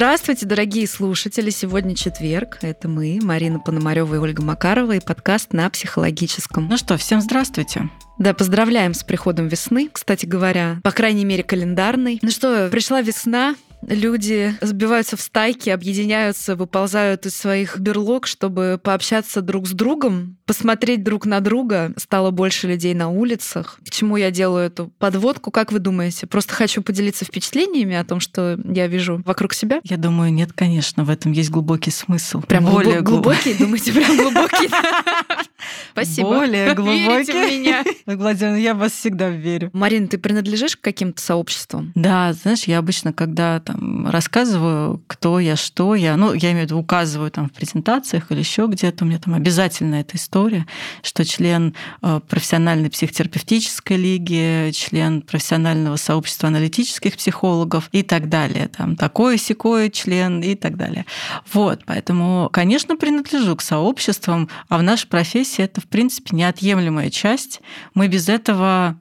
Здравствуйте, дорогие слушатели. Сегодня четверг. Это мы, Марина Пономарева и Ольга Макарова, и подкаст на психологическом. Ну что, всем здравствуйте. Да, поздравляем с приходом весны, кстати говоря, по крайней мере, календарной. Ну что, пришла весна, люди сбиваются в стайки, объединяются, выползают из своих берлог, чтобы пообщаться друг с другом, посмотреть друг на друга. Стало больше людей на улицах. К чему я делаю эту подводку, как вы думаете? Просто хочу поделиться впечатлениями о том, что я вижу вокруг себя? Я думаю, нет, конечно, в этом есть глубокий смысл. Прям более глубокий? Думаете, прям глубокий? Спасибо. Более глубокий. меня. Владимир, я вас всегда верю. Марин, ты принадлежишь к каким-то сообществам? Да, знаешь, я обычно, когда там рассказываю, кто я, что я, ну, я имею в виду, указываю там в презентациях или еще где-то, у меня там обязательно эта история, что член э, профессиональной психотерапевтической лиги, член профессионального сообщества аналитических психологов и так далее. Там такой секой член и так далее. Вот, поэтому, конечно, принадлежу к сообществам, а в нашей профессии это, в принципе, неотъемлемая часть. Мы без этого,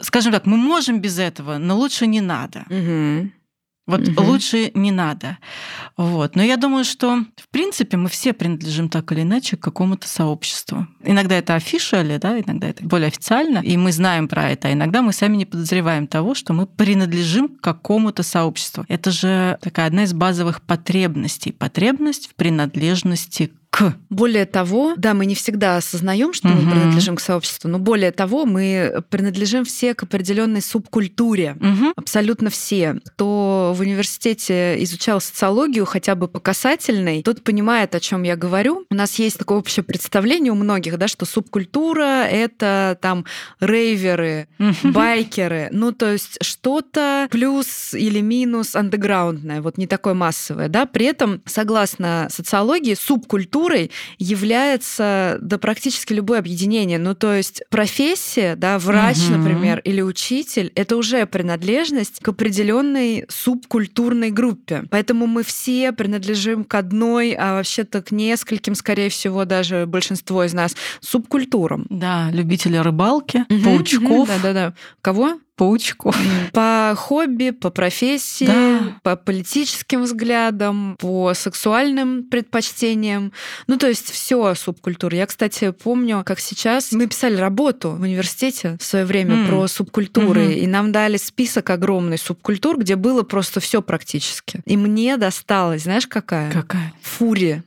скажем так, мы можем без этого, но лучше не надо. Угу. Вот Мгм. лучше не надо. Вот. Но я думаю, что в принципе мы все принадлежим так или иначе к какому-то сообществу. Иногда это officially, да, иногда это более официально, и мы знаем про это, а иногда мы сами не подозреваем того, что мы принадлежим к какому-то сообществу. Это же такая одна из базовых потребностей. Потребность в принадлежности к. Более того, да, мы не всегда осознаем, что мы Мгм. принадлежим к сообществу, но более того, мы принадлежим все к определенной субкультуре. Мгм. Абсолютно все. Кто в университете изучал социологию, хотя бы по касательной, тот понимает, о чем я говорю. У нас есть такое общее представление у многих, да, что субкультура — это там рейверы, Мгм. байкеры. Ну, то есть что-то плюс или минус андеграундное, вот не такое массовое, да. При этом, согласно социологии, субкультурой является да практически любое объединение. Ну, то есть профессия, да, врач, Мгм. например, или учитель, это уже принадлежность к определенной субкультурной группе. Поэтому мы все принадлежим к одной, а вообще-то к нескольким, скорее всего, даже большинство из нас, субкультурам. Да, любители рыбалки, Мгм, паучков, Да-да-да. Кого? Паучков. По хобби, по профессии, Да. по политическим взглядам, по сексуальным предпочтениям. Ну, то есть все субкультуры. Я, кстати, помню, как сейчас мы писали работу в университете в свое время М. про субкультуры, Мгм. и нам дали список огромный субкультур, где было просто все практически. И мне досталось, знаешь, какая? Какая? Фури.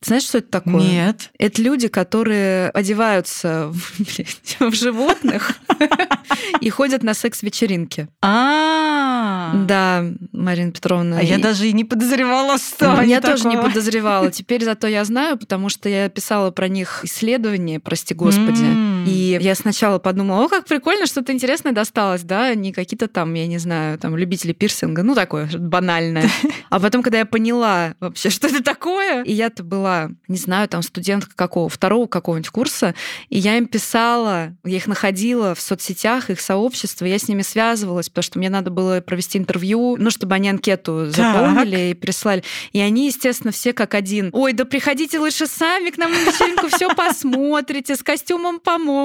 Знаешь, что это такое? Нет. Это люди, которые одеваются в, блядь, в животных и ходят на секс-вечеринки. А, Да, Марина Петровна. А я даже и не подозревала, что я тоже не подозревала. Теперь зато я знаю, потому что я писала про них исследования, прости господи. И я сначала подумала, о, как прикольно, что-то интересное досталось, да, не какие-то там, я не знаю, там любители пирсинга, ну такое банальное. А потом, когда я поняла вообще, что это такое, и я-то была, не знаю, там студентка какого, второго какого-нибудь курса, и я им писала, я их находила в соцсетях, их сообщества, я с ними связывалась, потому что мне надо было провести интервью, ну, чтобы они анкету заполнили и прислали. И они, естественно, все как один. Ой, да приходите лучше сами к нам на вечеринку, все посмотрите, с костюмом поможем.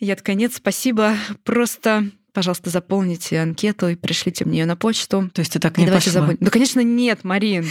Я такая, нет, спасибо, просто пожалуйста, заполните анкету и пришлите мне ее на почту. То есть ты так И не пошла? забудем. Да, конечно, нет, Марин.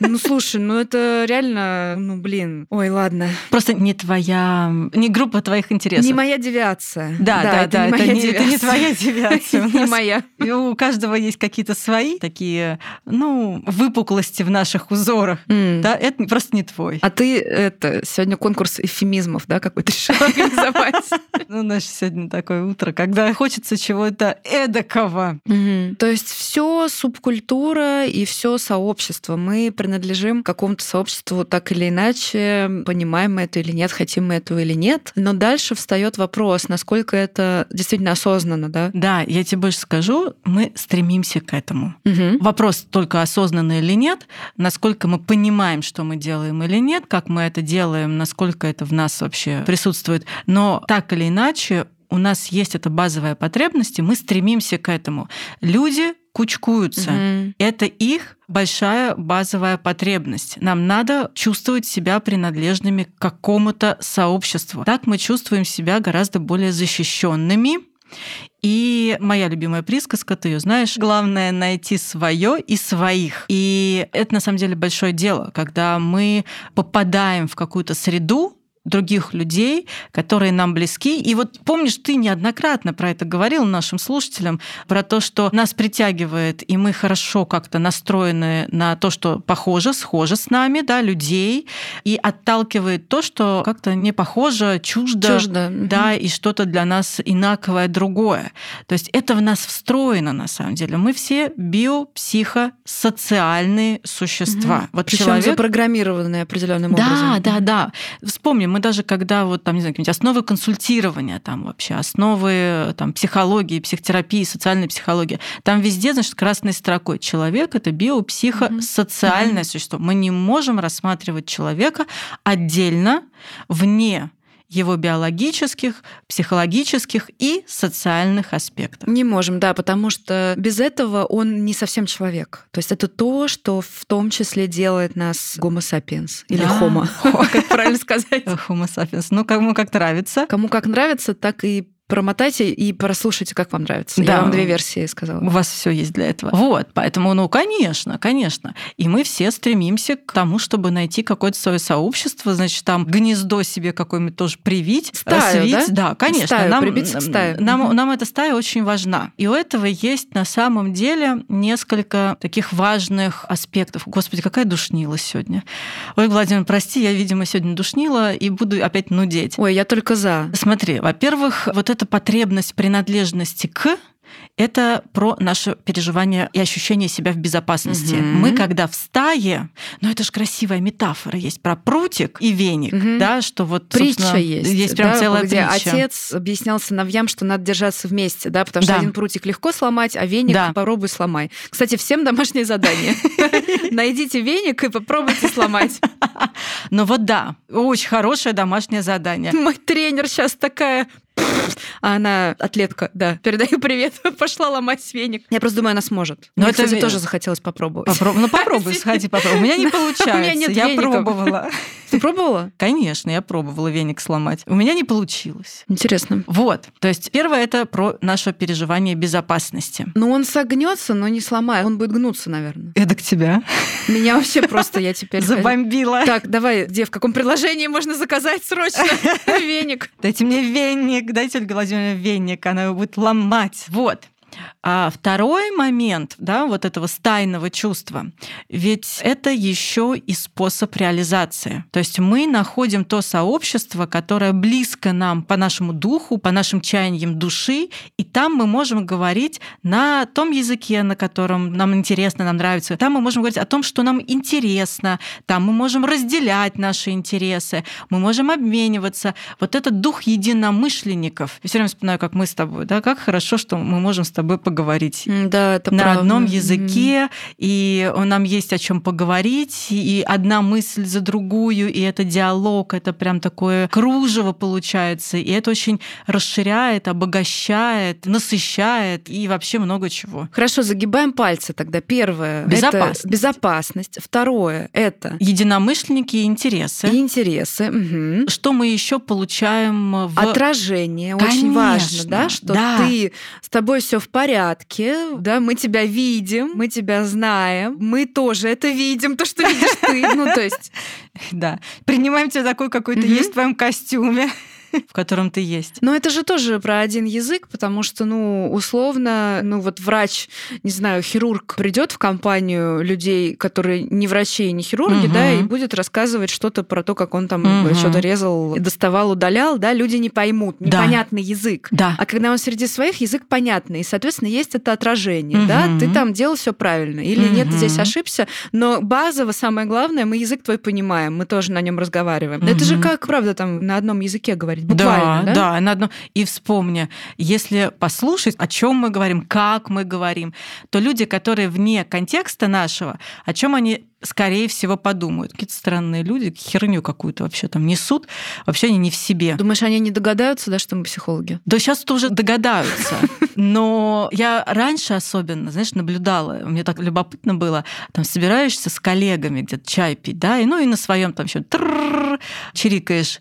Ну, слушай, ну это реально, ну, блин. Ой, ладно. Просто не твоя, не группа твоих интересов. Не моя девиация. Да, да, да, это, это, не моя не, это не твоя девиация. Не моя. у каждого есть какие-то свои такие, ну, выпуклости в наших узорах. Да, это просто не твой. А ты это сегодня конкурс эфемизмов, да, какой-то решила организовать? Ну, наше сегодня такое утро, когда хочется чего-то эдакого. То есть все субкультура и все сообщество. Мы принадлежим какому-то сообществу так или иначе, понимаем мы это или нет, хотим мы этого или нет. Но дальше встает вопрос, насколько это действительно осознанно, да? Да, я тебе больше скажу, мы стремимся к этому. Мгм. Вопрос только осознанно или нет, насколько мы понимаем, что мы делаем или нет, как мы это делаем, насколько это в нас вообще присутствует. Но так или иначе, у нас есть эта базовая потребность, и мы стремимся к этому. Люди кучкуются. Мгм. Это их большая базовая потребность. Нам надо чувствовать себя принадлежными к какому-то сообществу. Так мы чувствуем себя гораздо более защищенными И моя любимая присказка, ты ее знаешь, главное найти свое и своих. И это на самом деле большое дело, когда мы попадаем в какую-то среду, других людей, которые нам близки. И вот помнишь, ты неоднократно про это говорил нашим слушателям, про то, что нас притягивает, и мы хорошо как-то настроены на то, что похоже, схоже с нами, да, людей, и отталкивает то, что как-то не похоже, чуждо, Чуждо. да, и что-то для нас инаковое, другое. То есть это в нас встроено на самом деле. Мы все биопсихосоциальные существа. Вот Причем человек запрограммированные определенным да, образом. Да, да, Вспомним, мы даже когда вот там, не знаю, какие-нибудь основы консультирования, там вообще основы там, психологии, психотерапии, социальной психологии, там везде, значит, красной строкой человек это биопсихосоциальное mm-hmm. существо. Мы не можем рассматривать человека отдельно, вне его биологических, психологических и социальных аспектов. Не можем, да, потому что без этого он не совсем человек. То есть это то, что в том числе делает нас гомо сапиенс или Да. homo, как правильно сказать. Homo sapiens. Ну, кому как нравится. Кому как нравится, так и промотайте и прослушайте, как вам нравится. Да. Я вам две версии сказала. У вас все есть для этого. Вот, поэтому, ну, конечно, конечно. И мы все стремимся к тому, чтобы найти какое-то свое сообщество, значит, там гнездо себе какое-нибудь тоже привить, Стаю, развить. да? конечно. Стаю, нам, прибиться к стае. Нам, Мгм. нам эта стая очень важна. И у этого есть на самом деле несколько таких важных аспектов. Господи, какая душнила сегодня. Ой, Владимир, прости, я, видимо, сегодня душнила и буду опять нудеть. Ой, я только за. Смотри, во-первых, вот эта потребность принадлежности к это про наше переживание и ощущение себя в безопасности. Мгм. Мы когда в стае, ну это же красивая метафора есть про прутик и веник, Мгм. да, что вот Притча есть. есть прям да, целая где притча. отец объяснял сыновьям, что надо держаться вместе, да, потому что Да. один прутик легко сломать, а веник Да. попробуй сломай. Кстати, всем домашнее задание. Найдите веник и попробуйте сломать. Но вот да, очень хорошее домашнее задание. Мой тренер сейчас такая... А она атлетка, да. Передаю привет. Пошла ломать веник. Я просто думаю, она сможет. Но Мне, это кстати, тоже захотелось попробовать. Попроб- Ну попробуй, сходи, попробуй. У меня не У меня получается. нет Я веников. пробовала. Ты пробовала? Конечно, я пробовала веник сломать. У меня не получилось. Интересно. Вот. То есть первое это про наше переживание безопасности. Ну, он согнется, но не сломает. Он будет гнуться, наверное. Это к тебя. Меня вообще просто я теперь... Забомбила. Так, давай, где, в каком приложении можно заказать срочно веник? Дайте мне веник, дайте Ольге Владимировне веник, она его будет ломать. Вот. А второй момент, да, вот этого стайного чувства, ведь это еще и способ реализации. То есть мы находим то сообщество, которое близко нам по нашему духу, по нашим чаяниям души, и там мы можем говорить на том языке, на котором нам интересно, нам нравится. Там мы можем говорить о том, что нам интересно, там мы можем разделять наши интересы, мы можем обмениваться. Вот этот дух единомышленников. Я все время вспоминаю, как мы с тобой, да, как хорошо, что мы можем с тобой поговорить М, Да, это на правда. одном языке, и нам есть о чем поговорить, и одна мысль за другую, и это диалог, это прям такое кружево получается, и это очень расширяет, обогащает, насыщает и вообще много чего. Хорошо, загибаем пальцы тогда. Первое Безопасность. это безопасность. Второе это Единомышленники и интересы. интересы. Мгм. Что мы еще получаем в Отражение очень Конечно, важно, да, что да. ты с тобой все в порядке, да, мы тебя видим, мы тебя знаем, мы тоже это видим, то, что видишь ты. Ну, то есть, Да. Принимаем тебя такой, какой ты есть в твоем костюме, в котором ты есть. но это же тоже про один язык, потому что, ну, условно, ну, вот врач, не знаю, хирург придет в компанию людей, которые не врачи и не хирурги, Мгм. да, и будет рассказывать что-то про то, как он там Мгм. что-то резал, доставал, удалял, да, люди не поймут, Да. непонятный язык. Да. А когда он среди своих, язык понятный, и, соответственно, есть это отражение, да, Мгм. ты там делал все правильно, или нет, ты здесь ошибся, но базово самое главное, мы язык твой понимаем, мы тоже на нем разговариваем. Это же как, правда, там на одном языке говорить, буквально, да? да, на одном. И вспомни, если послушать, о чем мы говорим, как мы говорим, то люди, которые вне контекста нашего, о чем они скорее всего подумают. Какие-то странные люди херню какую-то вообще там несут, вообще они не в себе. Думаешь, они не догадаются, да, что мы психологи? Да сейчас уже догадаются. Но я раньше особенно, знаешь, наблюдала, мне так любопытно было, там собираешься с коллегами где-то чай пить, да, и ну и на своем там еще чирикаешь,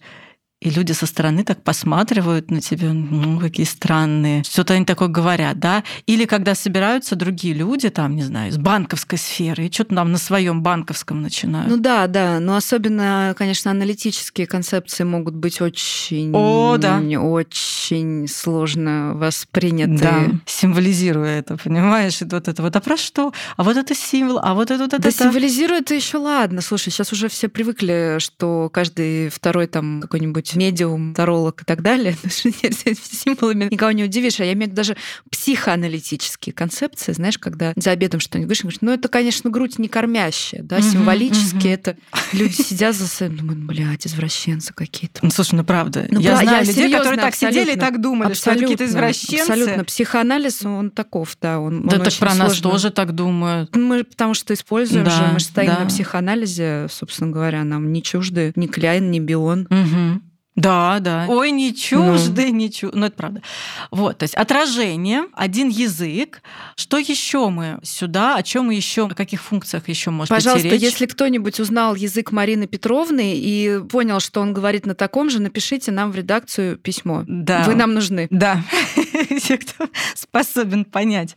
и люди со стороны так посматривают на тебя, ну, какие странные, что-то они такое говорят, да? Или когда собираются другие люди, там, не знаю, из банковской сферы, и что-то там на своем банковском начинают. Ну да, да, но особенно, конечно, аналитические концепции могут быть очень, О, да. очень сложно восприняты. Да, символизируя это, понимаешь? И вот это вот, а про что? А вот это символ, а вот это вот это. Да, символизирует это еще ладно. Слушай, сейчас уже все привыкли, что каждый второй там какой-нибудь медиум, таролог и так далее. Символами никого не удивишь. А я имею в виду даже психоаналитические концепции, знаешь, когда за обедом что-нибудь говоришь, говоришь, ну это, конечно, грудь не кормящая, да, символически это люди сидят за собой, думают, блядь, извращенцы какие-то. Ну, слушай, ну правда. Ну, я знаю я людей, которые так сидели и так думали, что какие-то извращенцы. Абсолютно. Психоанализ, он таков, да. Он, Да он так про нас тоже так думают. Мы потому что используем же, мы же стоим на психоанализе, собственно говоря, нам не чужды ни Кляйн, ни Бион. Мгм. Да, да. Ой, не чужды, не чужды. Ну, это правда. Вот, то есть отражение, один язык. Что еще мы сюда, о чем мы еще, о каких функциях еще может Пожалуйста, идти речь? если кто-нибудь узнал язык Марины Петровны и понял, что он говорит на таком же, напишите нам в редакцию письмо. Да. Вы нам нужны. Да, те, кто способен понять.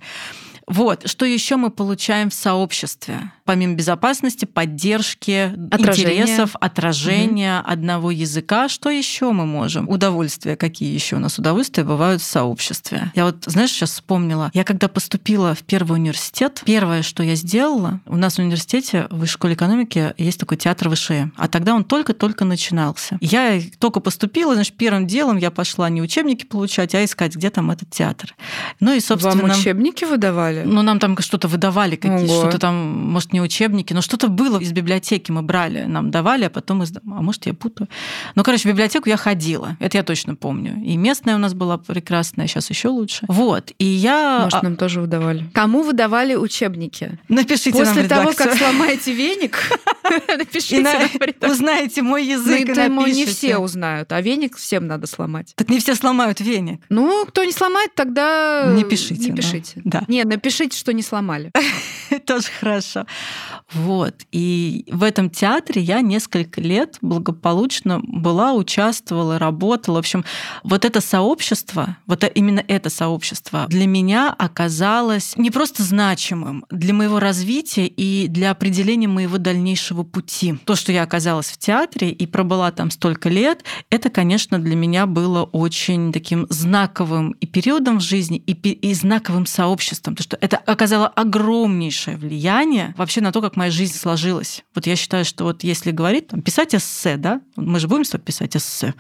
Вот, что еще мы получаем в сообществе? Помимо безопасности, поддержки, Отражение. интересов, отражения одного языка, что еще мы можем? Удовольствия, какие еще у нас удовольствия бывают в сообществе? Я вот, знаешь, сейчас вспомнила, я когда поступила в первый университет, первое, что я сделала, у нас в университете, в школе экономики, есть такой театр ВШЭ, а тогда он только-только начинался. Я только поступила, значит, первым делом я пошла не учебники получать, а искать, где там этот театр. Ну и, собственно... Вам учебники выдавали? Ну, нам там что-то выдавали, какие что-то там, может, не учебники, но что-то было из библиотеки мы брали, нам давали, а потом из... А может, я путаю. Ну, короче, в библиотеку я ходила, это я точно помню. И местная у нас была прекрасная, сейчас еще лучше. Вот, и я... Может, а, нам тоже выдавали. Кому выдавали учебники? Напишите нам После того, редакцию. как сломаете веник, И напишите на- нам узнаете мой Ну, язык и это ему не все узнают, а веник всем надо сломать. Так не все сломают веник. Ну, кто не сломает, тогда Не пишите, Не пишите. Да. Не, напишите, что не сломали. Тоже хорошо. Вот. И в этом театре я несколько лет благополучно была, участвовала, работала. В общем, вот это сообщество, вот э- именно это сообщество для меня оказалось не просто значимым для моего развития и для определения моего дальнейшего пути. То, что я оказалась в театре и пробыла там столько лет, это, конечно, для меня было очень таким знаковым и периодом в жизни, и, и знаковым сообществом, потому что это оказало огромнейшее влияние вообще на то, как моя жизнь сложилась. Вот я считаю, что вот если говорить, там, писать эссе, да, мы же будем с тобой писать эссе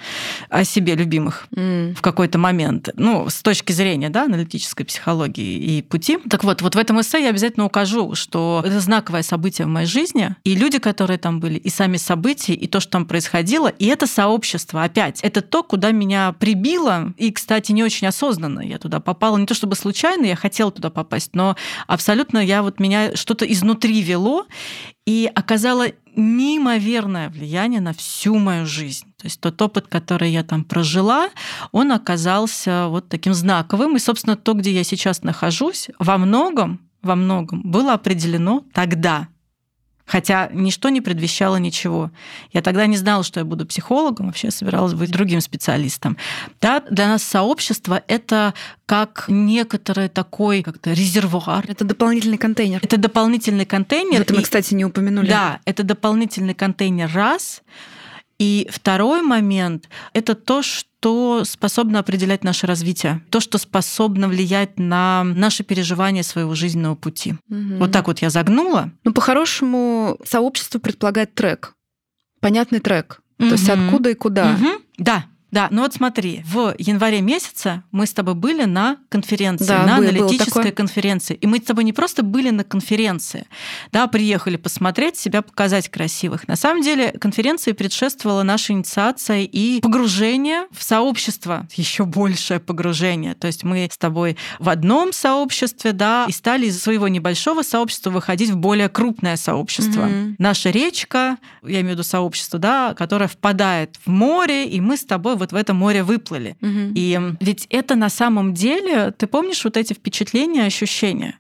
о себе любимых М. в какой-то момент, ну, с точки зрения, да, аналитической психологии и пути. Так вот, вот в этом эссе я обязательно укажу, что это знаковое событие в моей жизни, и люди, которые там были, и сами события, и то, что там происходило, и это сообщество, опять, это то, куда меня прибило, и, кстати, не очень осознанно я туда попала, не то чтобы случайно, я хотела туда попасть, но абсолютно я вот меня что-то изнутри вело, и оказало неимоверное влияние на всю мою жизнь. То есть тот опыт, который я там прожила, он оказался вот таким знаковым. И, собственно, то, где я сейчас нахожусь, во многом, во многом было определено тогда. Хотя ничто не предвещало ничего. Я тогда не знала, что я буду психологом, вообще собиралась быть другим специалистом. Да, для нас сообщество — это как некоторый такой как-то резервуар. Это дополнительный контейнер. Это дополнительный контейнер. Это мы, и- кстати, не упомянули. да, это дополнительный контейнер раз. И второй момент — это то, что способно определять наше развитие, то, что способно влиять на наши переживания своего жизненного пути. Мгм. Вот так вот я загнула. Ну, по-хорошему, сообщество предполагает трек. Понятный трек. То есть откуда и куда. Мгм. Да. Да, ну вот смотри, в январе месяце мы с тобой были на конференции, Да, на было- было аналитической такое. конференции. И мы с тобой не просто были на конференции, да, приехали посмотреть, себя показать красивых. На самом деле конференции предшествовала наша инициация и погружение в сообщество, еще большее погружение. То есть мы с тобой в одном сообществе, да, и стали из своего небольшого сообщества выходить в более крупное сообщество. Мгм. Наша речка, я имею в виду сообщество, да, которое впадает в море, и мы с тобой вот в это море выплыли. Мгм. И ведь это на самом деле, ты помнишь вот эти впечатления, ощущения?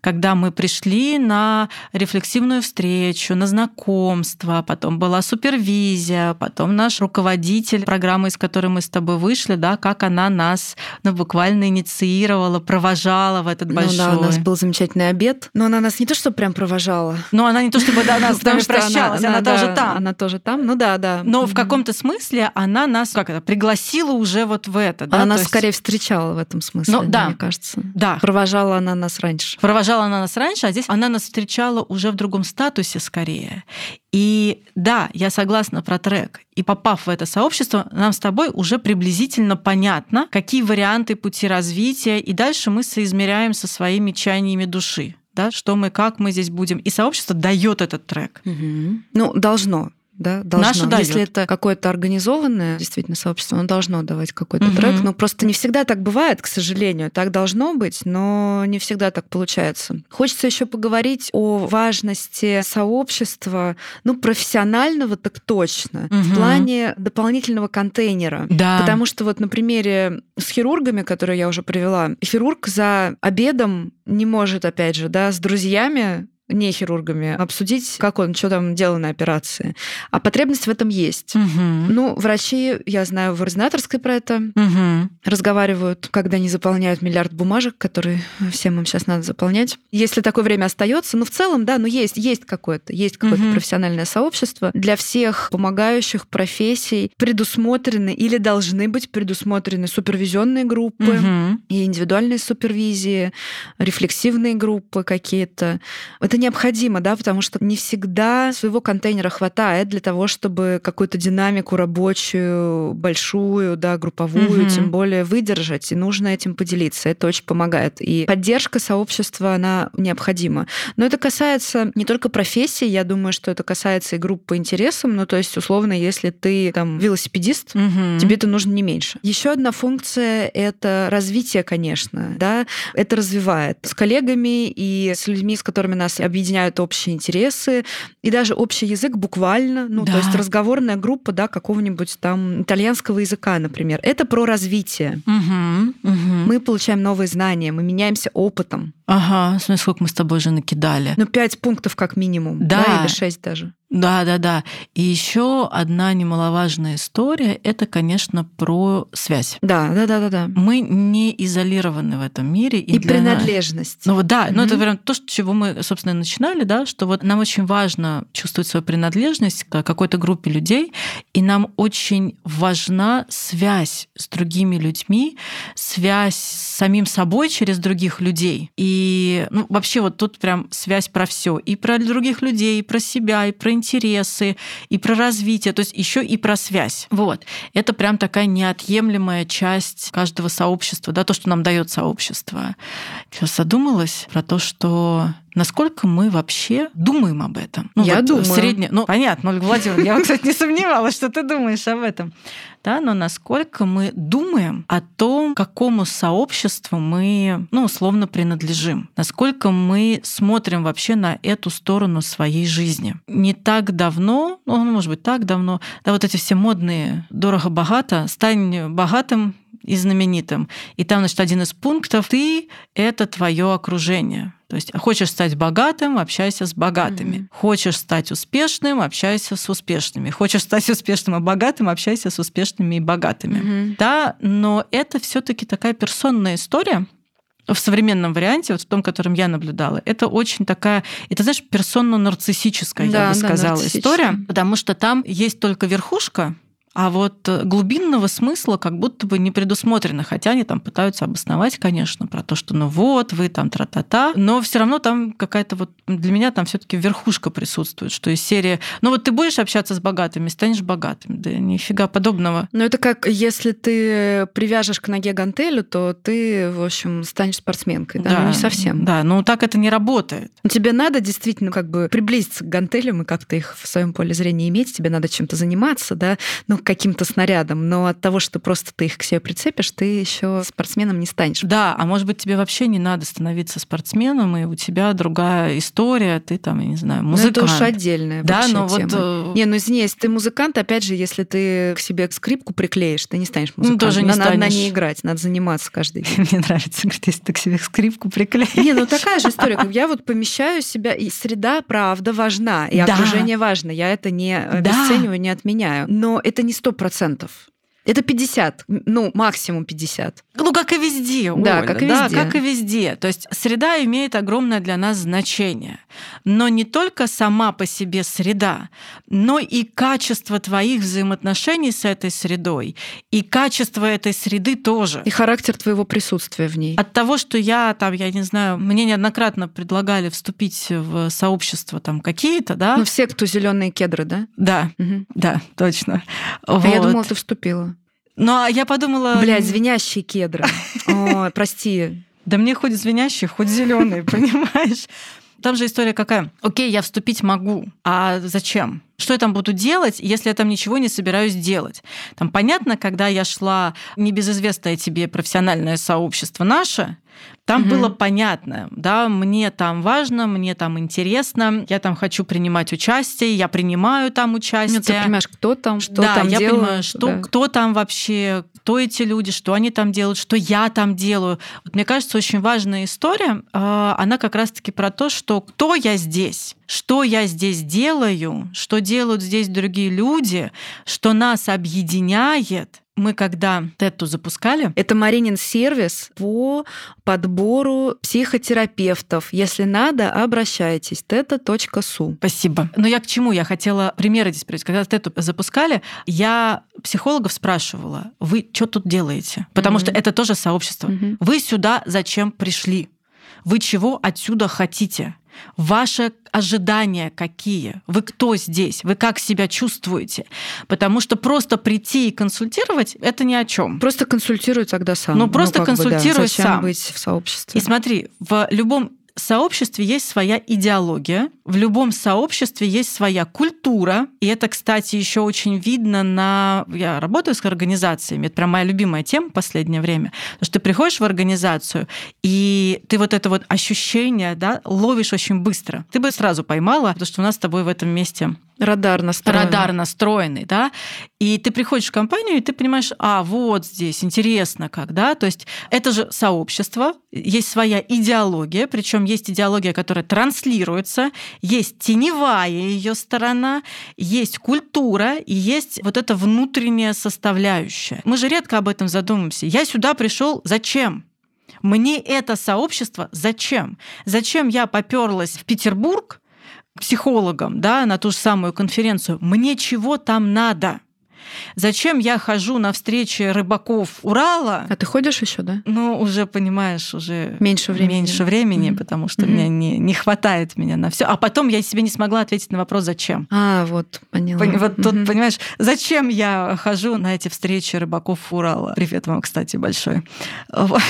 Когда мы пришли на рефлексивную встречу, на знакомство, потом была супервизия, потом наш руководитель программы, из которой мы с тобой вышли, да, как она нас ну, буквально инициировала, провожала в этот большой. Ну да, у нас был замечательный обед, но она нас не то что прям провожала. Но она не то чтобы да, нас с прощалась, она, тоже там. Она тоже там, ну да, да. Но в каком-то смысле она нас как это пригласила уже вот в это. Она нас скорее встречала в этом смысле, ну, мне кажется. Да. Провожала она нас раньше. Провожала она нас раньше, а здесь она нас встречала уже в другом статусе скорее. И да, я согласна про трек. И попав в это сообщество, нам с тобой уже приблизительно понятно, какие варианты пути развития, и дальше мы соизмеряем со своими чаяниями души да, что мы, как мы здесь будем. И сообщество дает этот трек. Угу. Ну, должно да, должно. Наше дает. Если это какое-то организованное действительно сообщество, оно должно давать какой-то угу. трек. Но просто не всегда так бывает, к сожалению. Так должно быть, но не всегда так получается. Хочется еще поговорить о важности сообщества, ну, профессионального так точно, угу. в плане дополнительного контейнера. Да. Потому что вот на примере с хирургами, которые я уже привела, хирург за обедом не может, опять же, да, с друзьями не хирургами, обсудить, как он, что там делал на операции. А потребность в этом есть. Угу. Ну, врачи, я знаю, в ординаторской про это угу. разговаривают, когда не заполняют миллиард бумажек, которые всем им сейчас надо заполнять. Если такое время остается, ну, в целом, да, ну, есть, есть какое-то, есть какое-то угу. профессиональное сообщество. Для всех помогающих профессий предусмотрены или должны быть предусмотрены супервизионные группы угу. и индивидуальные супервизии, рефлексивные группы какие-то. Это необходимо, да, потому что не всегда своего контейнера хватает для того, чтобы какую-то динамику рабочую, большую, да, групповую, угу. тем более выдержать, и нужно этим поделиться. Это очень помогает. И поддержка сообщества, она необходима. Но это касается не только профессии, я думаю, что это касается и групп по интересам, ну, то есть, условно, если ты там велосипедист, угу. тебе это нужно не меньше. Еще одна функция — это развитие, конечно, да, это развивает с коллегами и с людьми, с которыми нас объединяют общие интересы, и даже общий язык буквально, ну, да. то есть разговорная группа, да, какого-нибудь там итальянского языка, например. Это про развитие. Угу, угу. Мы получаем новые знания, мы меняемся опытом. Ага, смотри, сколько мы с тобой уже накидали. Ну, пять пунктов как минимум, да, да или шесть даже. Да, да, да. И еще одна немаловажная история это, конечно, про связь. Да, да, да, да, да. Мы не изолированы в этом мире. И, и принадлежность. Ну вот да, mm-hmm. ну это прям то, с чего мы, собственно, начинали, да, что вот нам очень важно чувствовать свою принадлежность к какой-то группе людей, и нам очень важна связь с другими людьми, связь с самим собой через других людей. И ну, вообще вот тут прям связь про все. И про других людей, и про себя, и про интересы, и про развитие, то есть еще и про связь. Вот. Это прям такая неотъемлемая часть каждого сообщества, да, то, что нам дает сообщество. Сейчас задумалась про то, что насколько мы вообще думаем об этом. Ну, я вот думаю. Средне... Ну, понятно, Ольга Владимировна, я, кстати, не сомневалась, что ты думаешь об этом. Да, но насколько мы думаем о том, какому сообществу мы, ну, условно, принадлежим. Насколько мы смотрим вообще на эту сторону своей жизни. Не так давно, ну, может быть, так давно, да, вот эти все модные «дорого-богато», «стань богатым», и знаменитым. И там, значит, один из пунктов — ты — это твое окружение. То есть хочешь стать богатым, общайся с богатыми. Mm-hmm. Хочешь стать успешным, общайся с успешными. Хочешь стать успешным и богатым, общайся с успешными и богатыми. Mm-hmm. Да, но это все-таки такая персонная история, в современном варианте, вот в том, котором я наблюдала, это очень такая, это, знаешь, персонно-нарциссическая, да, я бы сказала, да, история, потому что там есть только верхушка, а вот э, глубинного смысла как будто бы не предусмотрено, хотя они там пытаются обосновать, конечно, про то, что ну вот, вы там тра-та-та, но все равно там какая-то вот для меня там все таки верхушка присутствует, что из серии, ну вот ты будешь общаться с богатыми, станешь богатым, да нифига подобного. Ну это как если ты привяжешь к ноге гантелю, то ты, в общем, станешь спортсменкой, да? да ну, не совсем. Да, ну так это не работает. Но тебе надо действительно как бы приблизиться к гантелям и как-то их в своем поле зрения иметь, тебе надо чем-то заниматься, да, но каким-то снарядом, но от того, что просто ты их к себе прицепишь, ты еще спортсменом не станешь. Да, а может быть, тебе вообще не надо становиться спортсменом, и у тебя другая история, ты там, я не знаю, музыкант. Ну, это уж отдельная Да, но тема. вот... Э, не, ну извини, если ты музыкант, опять же, если ты к себе скрипку приклеишь, ты не станешь музыкантом. Ну, тоже не надо, станешь. надо на ней играть, надо заниматься каждый день. Мне нравится, говорит, если ты к себе скрипку приклеишь. Не, ну такая же история. как Я вот помещаю себя, и среда, правда, важна, и Да. окружение важно. Я это не обесцениваю, не отменяю. Но это не сто процентов. Это 50, ну, максимум 50. Ну, как и везде, Да, Оля, как и да, везде. как и везде. То есть среда имеет огромное для нас значение. Но не только сама по себе среда, но и качество твоих взаимоотношений с этой средой, и качество этой среды тоже. И характер твоего присутствия в ней. От того, что я там, я не знаю, мне неоднократно предлагали вступить в сообщество там какие-то, да? Ну, все, кто зеленые кедры, да? да, Мгм. да, точно. А я Вот. думала, ты вступила. Ну, а я подумала... Блядь, звенящие кедры. О, прости. Да мне хоть звенящие, хоть зеленые, понимаешь? Там же история какая? Окей, я вступить могу, а зачем? Что я там буду делать, если я там ничего не собираюсь делать? Там понятно, когда я шла небезызвестное тебе профессиональное сообщество наше, там Мгм. было понятно, да, мне там важно, мне там интересно, я там хочу принимать участие, я принимаю там участие. Ну, ты понимаешь, кто там, что да, там я делают, понимаю, что, да. кто там вообще, кто эти люди, что они там делают, что я там делаю. Вот мне кажется, очень важная история, а, она как раз-таки про то, что кто я здесь, что я здесь делаю, что делают здесь другие люди, что нас объединяет. Мы когда Тетту запускали, Это Маринин сервис по подбору психотерапевтов. Если надо, обращайтесь. teta.su. Спасибо. Но я к чему? Я хотела примеры здесь привести. Когда Тету запускали, я психологов спрашивала, вы что тут делаете? Потому Мгм. что это тоже сообщество. Мгм. Вы сюда зачем пришли? Вы чего отсюда хотите? Ваши ожидания какие? Вы кто здесь? Вы как себя чувствуете? Потому что просто прийти и консультировать это ни о чем. Просто консультируй тогда сам. Ну, просто как бы, да. консультируй Зачем сам. быть в сообществе? И смотри, в любом сообществе есть своя идеология, в любом сообществе есть своя культура. И это, кстати, еще очень видно на... Я работаю с организациями, это прям моя любимая тема в последнее время. Потому что ты приходишь в организацию, и ты вот это вот ощущение да, ловишь очень быстро. Ты бы сразу поймала, потому что у нас с тобой в этом месте Радар настроен. радар настроенный, да, и ты приходишь в компанию, и ты понимаешь, а, вот здесь, интересно как, да, то есть это же сообщество, есть своя идеология, причем есть идеология, которая транслируется, есть теневая ее сторона, есть культура и есть вот эта внутренняя составляющая. Мы же редко об этом задумываемся. Я сюда пришел зачем? Мне это сообщество зачем? Зачем я поперлась в Петербург к психологам, да, на ту же самую конференцию? Мне чего там надо? Зачем я хожу на встречи рыбаков Урала? А ты ходишь еще, да? Ну, уже понимаешь, уже Меньше времени. меньше времени, Мгм. потому что Мгм. меня не, не хватает меня на все. А потом я себе не смогла ответить на вопрос, зачем. А, вот, поняла. Пон- Вот тут, Мгм. понимаешь, зачем я хожу на эти встречи рыбаков Урала? Привет вам, кстати, большой.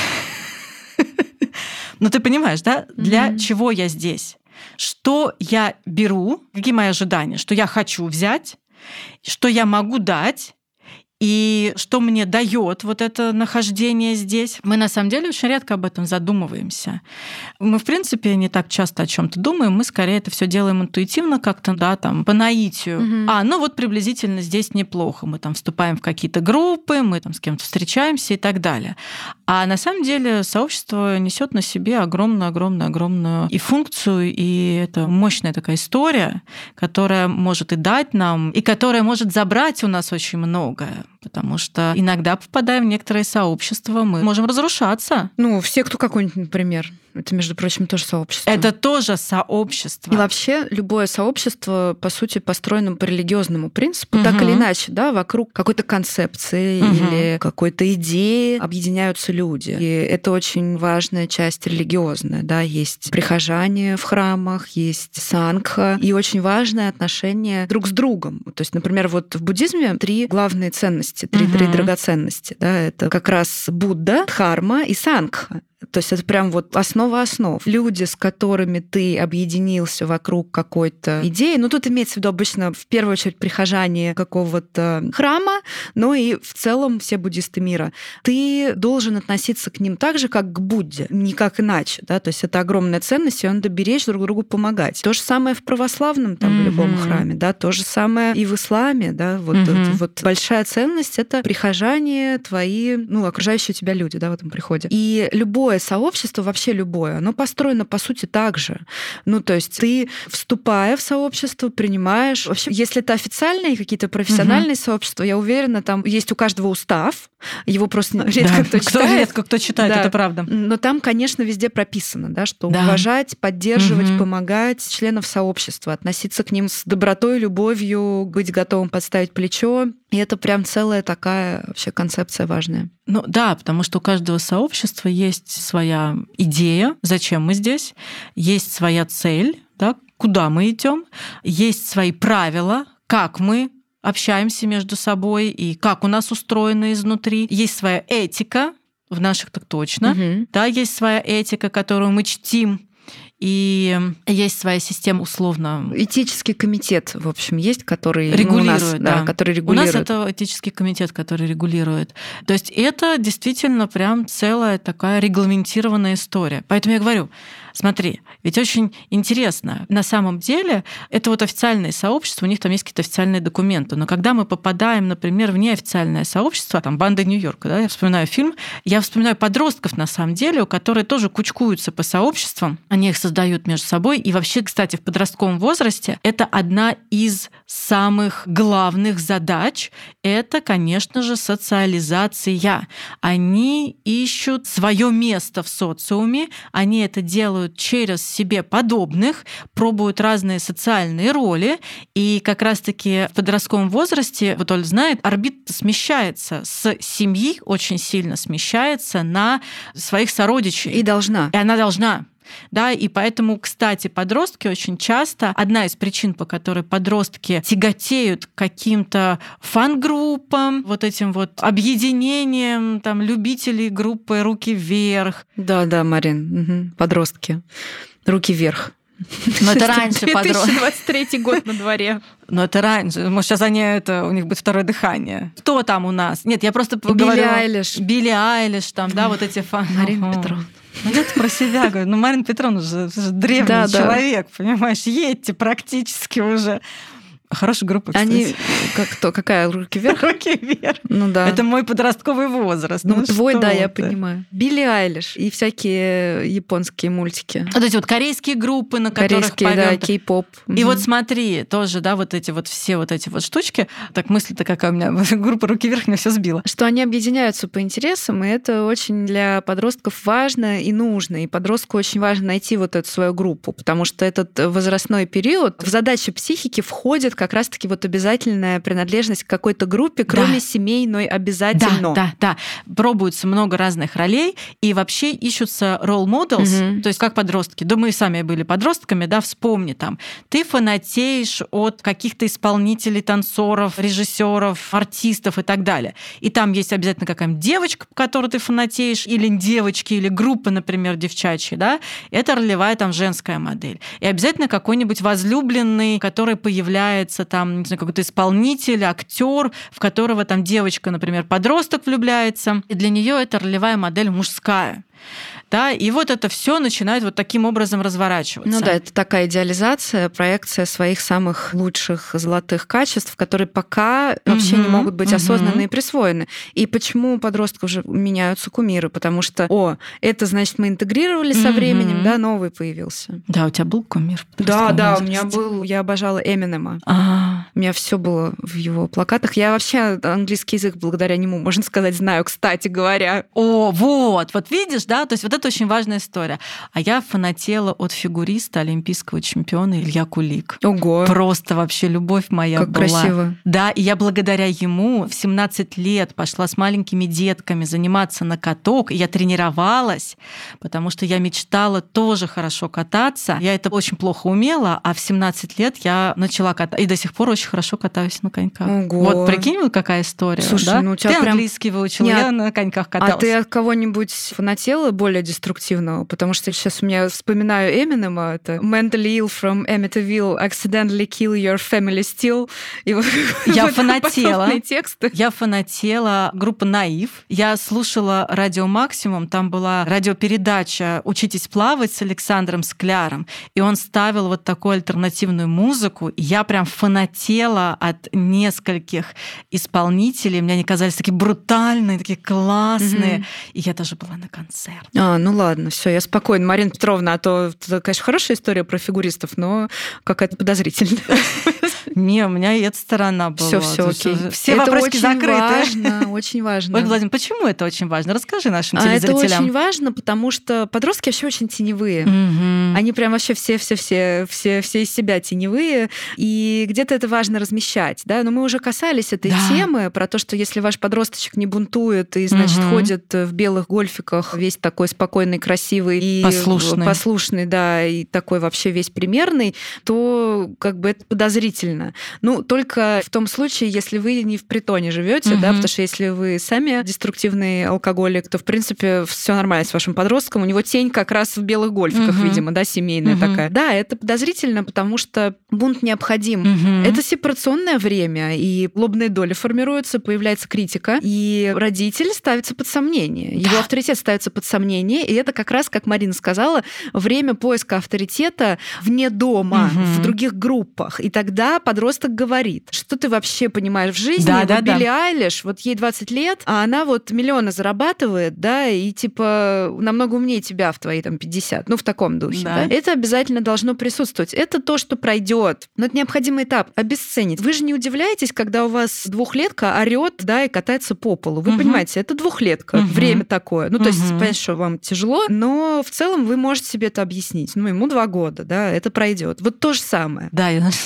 Ну, ты понимаешь, да? Для чего я здесь? Что я беру? Какие мои ожидания? Что я хочу взять? Что я могу дать? И что мне дает вот это нахождение здесь? Мы на самом деле очень редко об этом задумываемся. Мы, в принципе, не так часто о чем-то думаем. Мы скорее это все делаем интуитивно, как-то, да, там, по наитию. Мгм. А, ну вот приблизительно здесь неплохо. Мы там вступаем в какие-то группы, мы там с кем-то встречаемся и так далее. А на самом деле сообщество несет на себе огромную, огромную, огромную и функцию, и это мощная такая история, которая может и дать нам, и которая может забрать у нас очень многое. Потому что иногда, попадая в некоторые сообщества, мы можем разрушаться. Ну, все, кто какой-нибудь, например. Это, между прочим, тоже сообщество. Это тоже сообщество. И вообще любое сообщество, по сути, построено по религиозному принципу, так Мгм. или иначе, да, вокруг какой-то концепции Мгм. или какой-то идеи объединяются люди. И это очень важная часть религиозная, да, есть прихожане в храмах, есть сангха, и очень важное отношение друг с другом. То есть, например, вот в буддизме три главные ценности, три, три Мгм. драгоценности, да, это как раз Будда, Дхарма и Сангха. То есть это прям вот основа основ. Люди, с которыми ты объединился вокруг какой-то идеи, ну тут имеется в виду обычно в первую очередь прихожане какого-то храма, но и в целом все буддисты мира. Ты должен относиться к ним так же, как к Будде, никак иначе. Да? То есть это огромная ценность, и он доберечь друг другу помогать. То же самое в православном, там, mm-hmm. в любом храме, да, то же самое и в исламе, да, вот, mm-hmm. вот, вот большая ценность — это прихожане твои, ну, окружающие тебя люди, да, в этом приходе. И любое сообщество, вообще любое, оно построено, по сути, так же. Ну, то есть ты, вступая в сообщество, принимаешь... Вообще, если это официальные какие-то профессиональные mm-hmm. сообщества, я уверена, там есть у каждого устав, его просто редко да, кто читает. Редко кто читает, да. это правда. Но там, конечно, везде прописано, да, что да. уважать, поддерживать, угу. помогать членов сообщества, относиться к ним с добротой, любовью, быть готовым подставить плечо. И это прям целая такая вообще концепция важная. Ну да, потому что у каждого сообщества есть своя идея, зачем мы здесь, есть своя цель, да, куда мы идем, есть свои правила, как мы общаемся между собой и как у нас устроено изнутри. Есть своя этика, в наших так точно. Угу. Да, есть своя этика, которую мы чтим и есть своя система условно. Этический комитет, в общем, есть, который регулирует, ну, у нас, да, да, который регулирует. У нас это этический комитет, который регулирует. То есть это действительно прям целая такая регламентированная история. Поэтому я говорю, Смотри, ведь очень интересно. На самом деле, это вот официальные сообщества, у них там есть какие-то официальные документы. Но когда мы попадаем, например, в неофициальное сообщество, там, банда Нью-Йорка, да, я вспоминаю фильм, я вспоминаю подростков, на самом деле, у которых тоже кучкуются по сообществам, они их создают между собой. И вообще, кстати, в подростковом возрасте это одна из самых главных задач. Это, конечно же, социализация. Они ищут свое место в социуме, они это делают делают через себе подобных, пробуют разные социальные роли, и как раз-таки в подростковом возрасте, вот Оль знает, орбита смещается с семьи, очень сильно смещается на своих сородичей. И должна. И она должна да, и поэтому, кстати, подростки очень часто, одна из причин, по которой подростки тяготеют к каким-то фан-группам, вот этим вот объединением там любителей группы «Руки вверх». Да-да, Марин, угу. подростки. «Руки вверх». Но это раньше подростки. 2023 год на дворе. Но это раньше. Может, сейчас они это, у них будет второе дыхание. Кто там у нас? Нет, я просто Билли говорю... Билли Айлиш. Билли Айлиш, там, да, вот эти фан... Марина Петровна. Ну, я про себя говорю. Ну, Марина Петровна же, же древний да, человек, да. понимаешь, едьте практически уже. Хорошая группа, кстати. Они как то какая руки вверх? Руки вверх. Ну да. Это мой подростковый возраст. Ну, ну твой, да, я понимаю. Билли Айлиш и всякие японские мультики. Вот эти вот корейские группы, на которых Корейские, да, кей-поп. И угу. вот смотри, тоже, да, вот эти вот все вот эти вот штучки. Так мысль-то какая у меня, группа руки вверх меня все сбила. Что они объединяются по интересам, и это очень для подростков важно и нужно. И подростку очень важно найти вот эту свою группу, потому что этот возрастной период в задачи психики входит как раз-таки вот обязательная принадлежность к какой-то группе, кроме да. семейной обязательно. Да, да, да. Пробуются много разных ролей, и вообще ищутся role models, угу. то есть как подростки. Да мы и сами были подростками, да, вспомни там. Ты фанатеешь от каких-то исполнителей, танцоров, режиссеров, артистов и так далее. И там есть обязательно какая-нибудь девочка, по которой ты фанатеешь, или девочки, или группа, например, девчачьи, да, это ролевая там женская модель. И обязательно какой-нибудь возлюбленный, который появляется появляется там, какой-то исполнитель, актер, в которого там девочка, например, подросток влюбляется, и для нее это ролевая модель мужская. Да, и вот это все начинает вот таким образом разворачиваться. Ну да, это такая идеализация, проекция своих самых лучших золотых качеств, которые пока угу, вообще не могут быть угу. осознанно и присвоены. И почему у подростков уже меняются кумиры? Потому что, о, это значит мы интегрировали со временем, да, новый появился. Да, у тебя был кумир? Да, да, у меня был, я обожала Эминема. А-а-а. У меня все было в его плакатах. Я вообще английский язык благодаря нему, можно сказать, знаю, кстати говоря. О, вот, вот видишь, да, то есть вот это очень важная история. А я фанатела от фигуриста олимпийского чемпиона Илья Кулик. Ого. Просто вообще любовь моя как была. красиво. Да, и я благодаря ему в 17 лет пошла с маленькими детками заниматься на каток. И я тренировалась, потому что я мечтала тоже хорошо кататься. Я это очень плохо умела, а в 17 лет я начала кататься. И до сих пор очень хорошо катаюсь на коньках. Ого. Вот прикинь, вот какая история. Слушай, да? ну у тебя ты прям... английский выучил, Не, я на коньках каталась. А ты от кого-нибудь фанатела более деструктивного? Потому что сейчас у меня вспоминаю Эминема, это mentally ill from Amityville, accidentally kill your family still. И Я вот фанатела. тексты. Я фанатела группа «Наив». Я слушала «Радио Максимум». Там была радиопередача «Учитесь плавать» с Александром Скляром. И он ставил вот такую альтернативную музыку. И я прям фанатела от нескольких исполнителей. Мне они казались такие брутальные, такие классные. Мгм. И я даже была на концерте. А, ну ладно, все, я спокойна. Марина Петровна, а то, это, конечно, хорошая история про фигуристов, но какая-то подозрительная. Не, у меня и эта сторона была. Все, все, окей. Все это вопросы очень закрыты. важно, очень важно. Ольга Владимировна, почему это очень важно? Расскажи нашим А это телезрителям. очень важно, потому что подростки вообще очень теневые. Они прям вообще все, все, все, из себя теневые, и где-то это важно размещать, да. Но мы уже касались этой Да. темы про то, что если ваш подросточек не бунтует и, значит, ходит в белых гольфиках, весь такой спокойный, красивый и Послушный. послушный, да, и такой вообще весь примерный, то как бы это подозрительно. Ну, только в том случае, если вы не в притоне живете, да, Мгм. потому что если вы сами деструктивный алкоголик, то в принципе все нормально с вашим подростком. У него тень как раз в белых гольфиках, Мгм. видимо, да, семейная Мгм. такая. Да, это подозрительно, потому что бунт необходим. Мгм. Это сепарационное время, и лобные доли формируются, появляется критика, и родитель ставится под сомнение. Его Да. авторитет ставится под сомнение, и это как раз, как Марина сказала, время поиска авторитета вне дома, Мгм. в других группах. И тогда подросток говорит, что ты вообще понимаешь в жизни. Да, Вот да, да. Билли Айлиш, вот ей 20 лет, а она вот миллионы зарабатывает, да, и типа намного умнее тебя в твои там 50, ну в таком духе. Да. да. Это обязательно должно присутствовать. Это то, что пройдет. Но это необходимый этап. Обесценить. Вы же не удивляетесь, когда у вас двухлетка орет, да, и катается по полу. Вы Мгм. понимаете, это двухлетка, Мгм. время такое. Ну, то есть, понятно, что вам тяжело, но в целом вы можете себе это объяснить. Ну, ему два года, да, это пройдет. Вот то же самое. Да, я значит,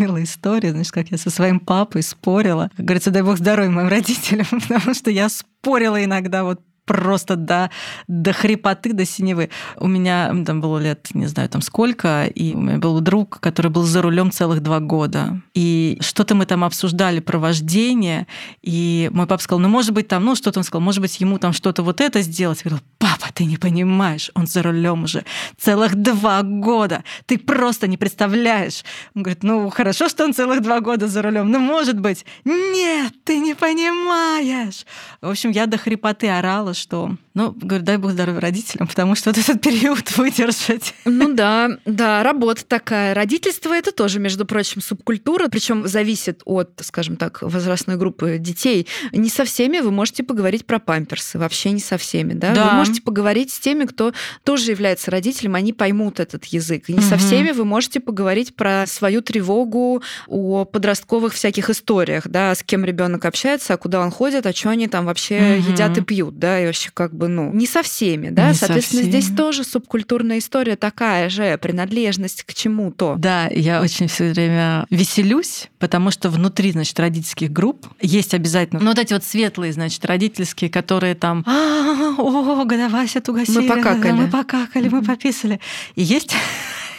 вспомнила историю, значит, как я со своим папой спорила. Как говорится, дай бог здоровья моим родителям, потому что я спорила иногда вот просто до, до хрипоты, до синевы. У меня там было лет, не знаю, там сколько, и у меня был друг, который был за рулем целых два года. И что-то мы там обсуждали про вождение, и мой папа сказал, ну, может быть, там, ну, что-то он сказал, может быть, ему там что-то вот это сделать. Я говорила, папа, ты не понимаешь, он за рулем уже целых два года. Ты просто не представляешь. Он говорит, ну, хорошо, что он целых два года за рулем, но может быть. Нет, ты не понимаешь. В общем, я до хрипоты орала, что, ну, говорю, дай бог здоровья родителям, потому что вот этот период выдержать. Ну да, да, работа такая. Родительство это тоже, между прочим, субкультура, причем зависит от, скажем так, возрастной группы детей. Не со всеми вы можете поговорить про памперсы, вообще не со всеми, да? Да. Вы можете поговорить с теми, кто тоже является родителем, они поймут этот язык. И не со Мгм. всеми вы можете поговорить про свою тревогу о подростковых всяких историях, да, с кем ребенок общается, а куда он ходит, а что они там вообще Мгм. едят и пьют, да, и вообще как бы, ну, не со всеми, да, Не со соответственно, здесь всеми. тоже субкультурная история такая же, принадлежность к чему-то. Да, я очень все время веселюсь, потому что внутри, значит, родительских групп есть обязательно, ну, вот эти вот светлые, значит, родительские, которые там, «А, о, Вася тугасили, Мы покакали». мы покакали, мы пописали. И есть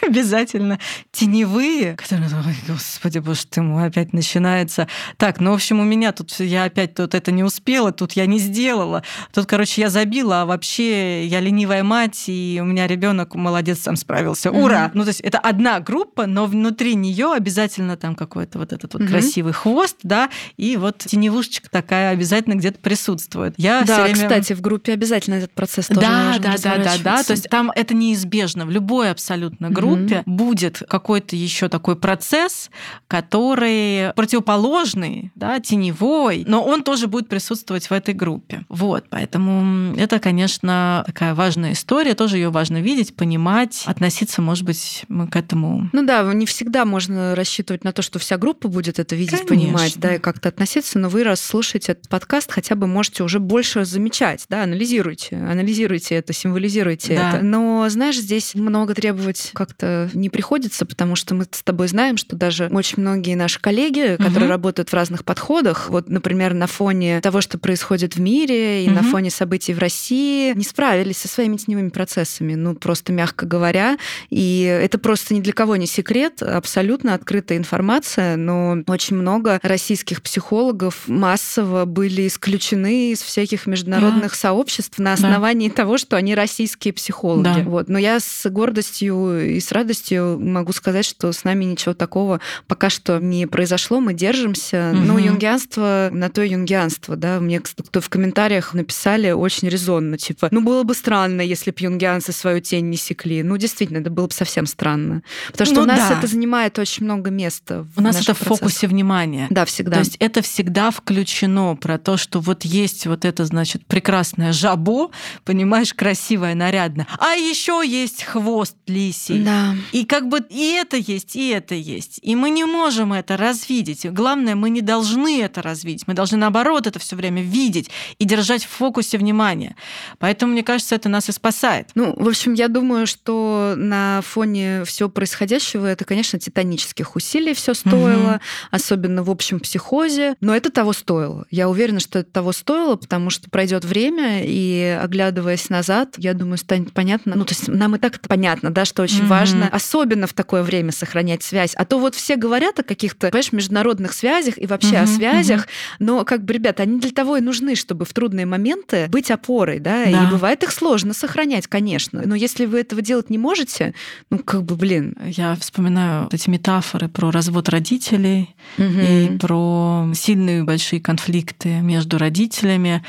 обязательно теневые, которые, ой, господи, боже ты мой, опять начинается. Так, ну, в общем, у меня тут я опять тут это не успела, тут я не сделала. Тут, короче, я забила, а вообще я ленивая мать, и у меня ребенок молодец, сам справился. Ура! Мгм. Ну, то есть это одна группа, но внутри нее обязательно там какой-то вот этот вот Мгм. красивый хвост, да, и вот теневушечка такая обязательно где-то присутствует. Я Да, время... кстати, в группе обязательно этот процесс тоже Да, да, да, да, да. То есть там это неизбежно. В любой абсолютно Мгм. Группе будет какой-то еще такой процесс, который противоположный, да, теневой, но он тоже будет присутствовать в этой группе. Вот, поэтому это, конечно, такая важная история. Тоже ее важно видеть, понимать, относиться, может быть, мы к этому Ну да, не всегда можно рассчитывать на то, что вся группа будет это видеть, Конечно. понимать, да, и как-то относиться, но вы, раз слушаете этот подкаст, хотя бы можете уже больше замечать, да, анализируйте, анализируйте это, символизируйте Да. это. Но, знаешь, здесь много требовать как-то как-то не приходится, потому что мы с тобой знаем, что даже очень многие наши коллеги, которые угу. работают в разных подходах, вот, например, на фоне того, что происходит в мире и угу. на фоне событий в России, не справились со своими теневыми процессами, ну, просто мягко говоря. И это просто ни для кого не секрет, абсолютно открытая информация, но очень много российских психологов массово были исключены из всяких международных да. сообществ на основании да. того, что они российские психологи. Да. Вот. Но я с гордостью и с радостью могу сказать, что с нами ничего такого пока что не произошло, мы держимся. Угу. Ну, юнгианство на то юнгианство, да. Мне кто в комментариях написали очень резонно, типа, ну, было бы странно, если бы юнгианцы свою тень не секли. Ну, действительно, это было бы совсем странно. Потому что ну, у нас да. это занимает очень много места. У нас это в фокусе внимания. Да, всегда. То есть это всегда включено про то, что вот есть вот это, значит, прекрасное жабо, понимаешь, красивое, нарядное. А еще есть хвост лисий. Да. И как бы и это есть, и это есть. И мы не можем это развидеть. главное, мы не должны это развидеть. Мы должны, наоборот, это все время видеть и держать в фокусе внимания. Поэтому, мне кажется, это нас и спасает. Ну, в общем, я думаю, что на фоне всего происходящего это, конечно, титанических усилий все стоило, угу. особенно в общем психозе. Но это того стоило. Я уверена, что это того стоило, потому что пройдет время, и оглядываясь назад, я думаю, станет понятно. Ну, то есть нам и так это понятно, да, что очень угу. важно, особенно в такое время сохранять связь. А то вот все говорят о каких-то, понимаешь, международных связях и вообще угу. о связях, угу. но как бы, ребята, они для того и нужны, чтобы в трудные моменты быть опорой, да, да. и бывает их сложно сохранять, конечно. Но если вы этого делать не можете, ну, как бы, блин. Я вспоминаю эти метафоры про развод родителей угу. и про сильные большие конфликты между родителями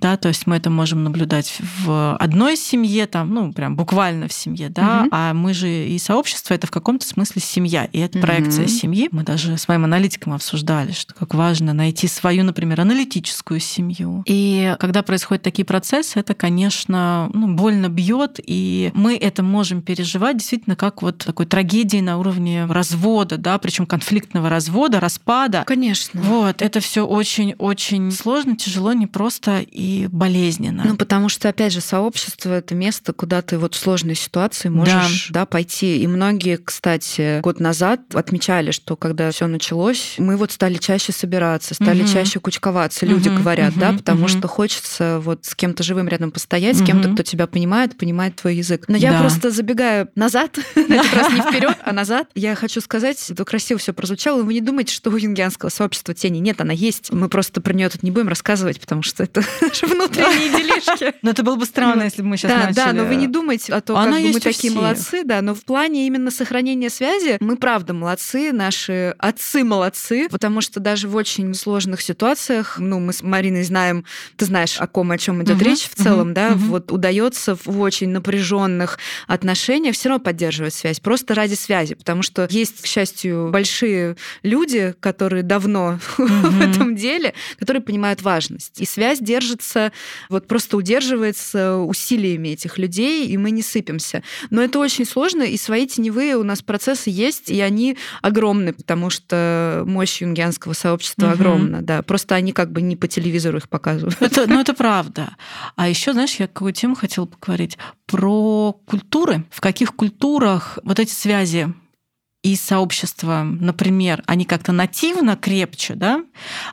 да, то есть мы это можем наблюдать в одной семье, там, ну, прям буквально в семье, да, угу. а мы же и сообщество это в каком-то смысле семья, и это угу. проекция семьи. Мы даже с моим аналитиком обсуждали, что как важно найти свою, например, аналитическую семью. И когда происходят такие процессы, это, конечно, ну, больно бьет, и мы это можем переживать действительно как вот такой трагедии на уровне развода, да, причем конфликтного развода, распада. Конечно. Вот, это все очень-очень сложно, тяжело, непросто. И болезненно. Ну, потому что, опять же, сообщество — это место, куда ты вот в сложной ситуации можешь да. Да, пойти. И многие, кстати, год назад отмечали, что когда все началось, мы вот стали чаще собираться, стали угу. чаще кучковаться, люди угу, говорят, угу, да, потому угу. что хочется вот с кем-то живым рядом постоять, угу. с кем-то, кто тебя понимает, понимает твой язык. Но я да. просто забегаю назад, на этот раз не вперед, а назад. Я хочу сказать, это красиво все прозвучало, вы не думайте, что у юнгианского сообщества тени нет, она есть. Мы просто про нее тут не будем рассказывать, потому что это наши внутренние делишки. Но это было бы странно, если бы мы сейчас начали. Да, но вы не думайте о том, как мы такие молодцы, да, но в плане именно сохранения связи мы правда молодцы, наши отцы молодцы, потому что даже в очень сложных ситуациях, ну, мы с Мариной знаем, ты знаешь, о ком, о чем идет речь в целом, да, вот удается в очень напряженных отношениях все равно поддерживать связь, просто ради связи, потому что есть, к счастью, большие люди, которые давно в этом деле, которые понимают важность. И связь держится удерживается, вот просто удерживается усилиями этих людей, и мы не сыпемся. Но это очень сложно, и свои теневые у нас процессы есть, и они огромны, потому что мощь юнгианского сообщества угу. огромна, да. Просто они как бы не по телевизору их показывают. Это, ну, это правда. А еще, знаешь, я какую тему хотела поговорить? Про культуры. В каких культурах вот эти связи и сообщества, например, они как-то нативно крепче, да,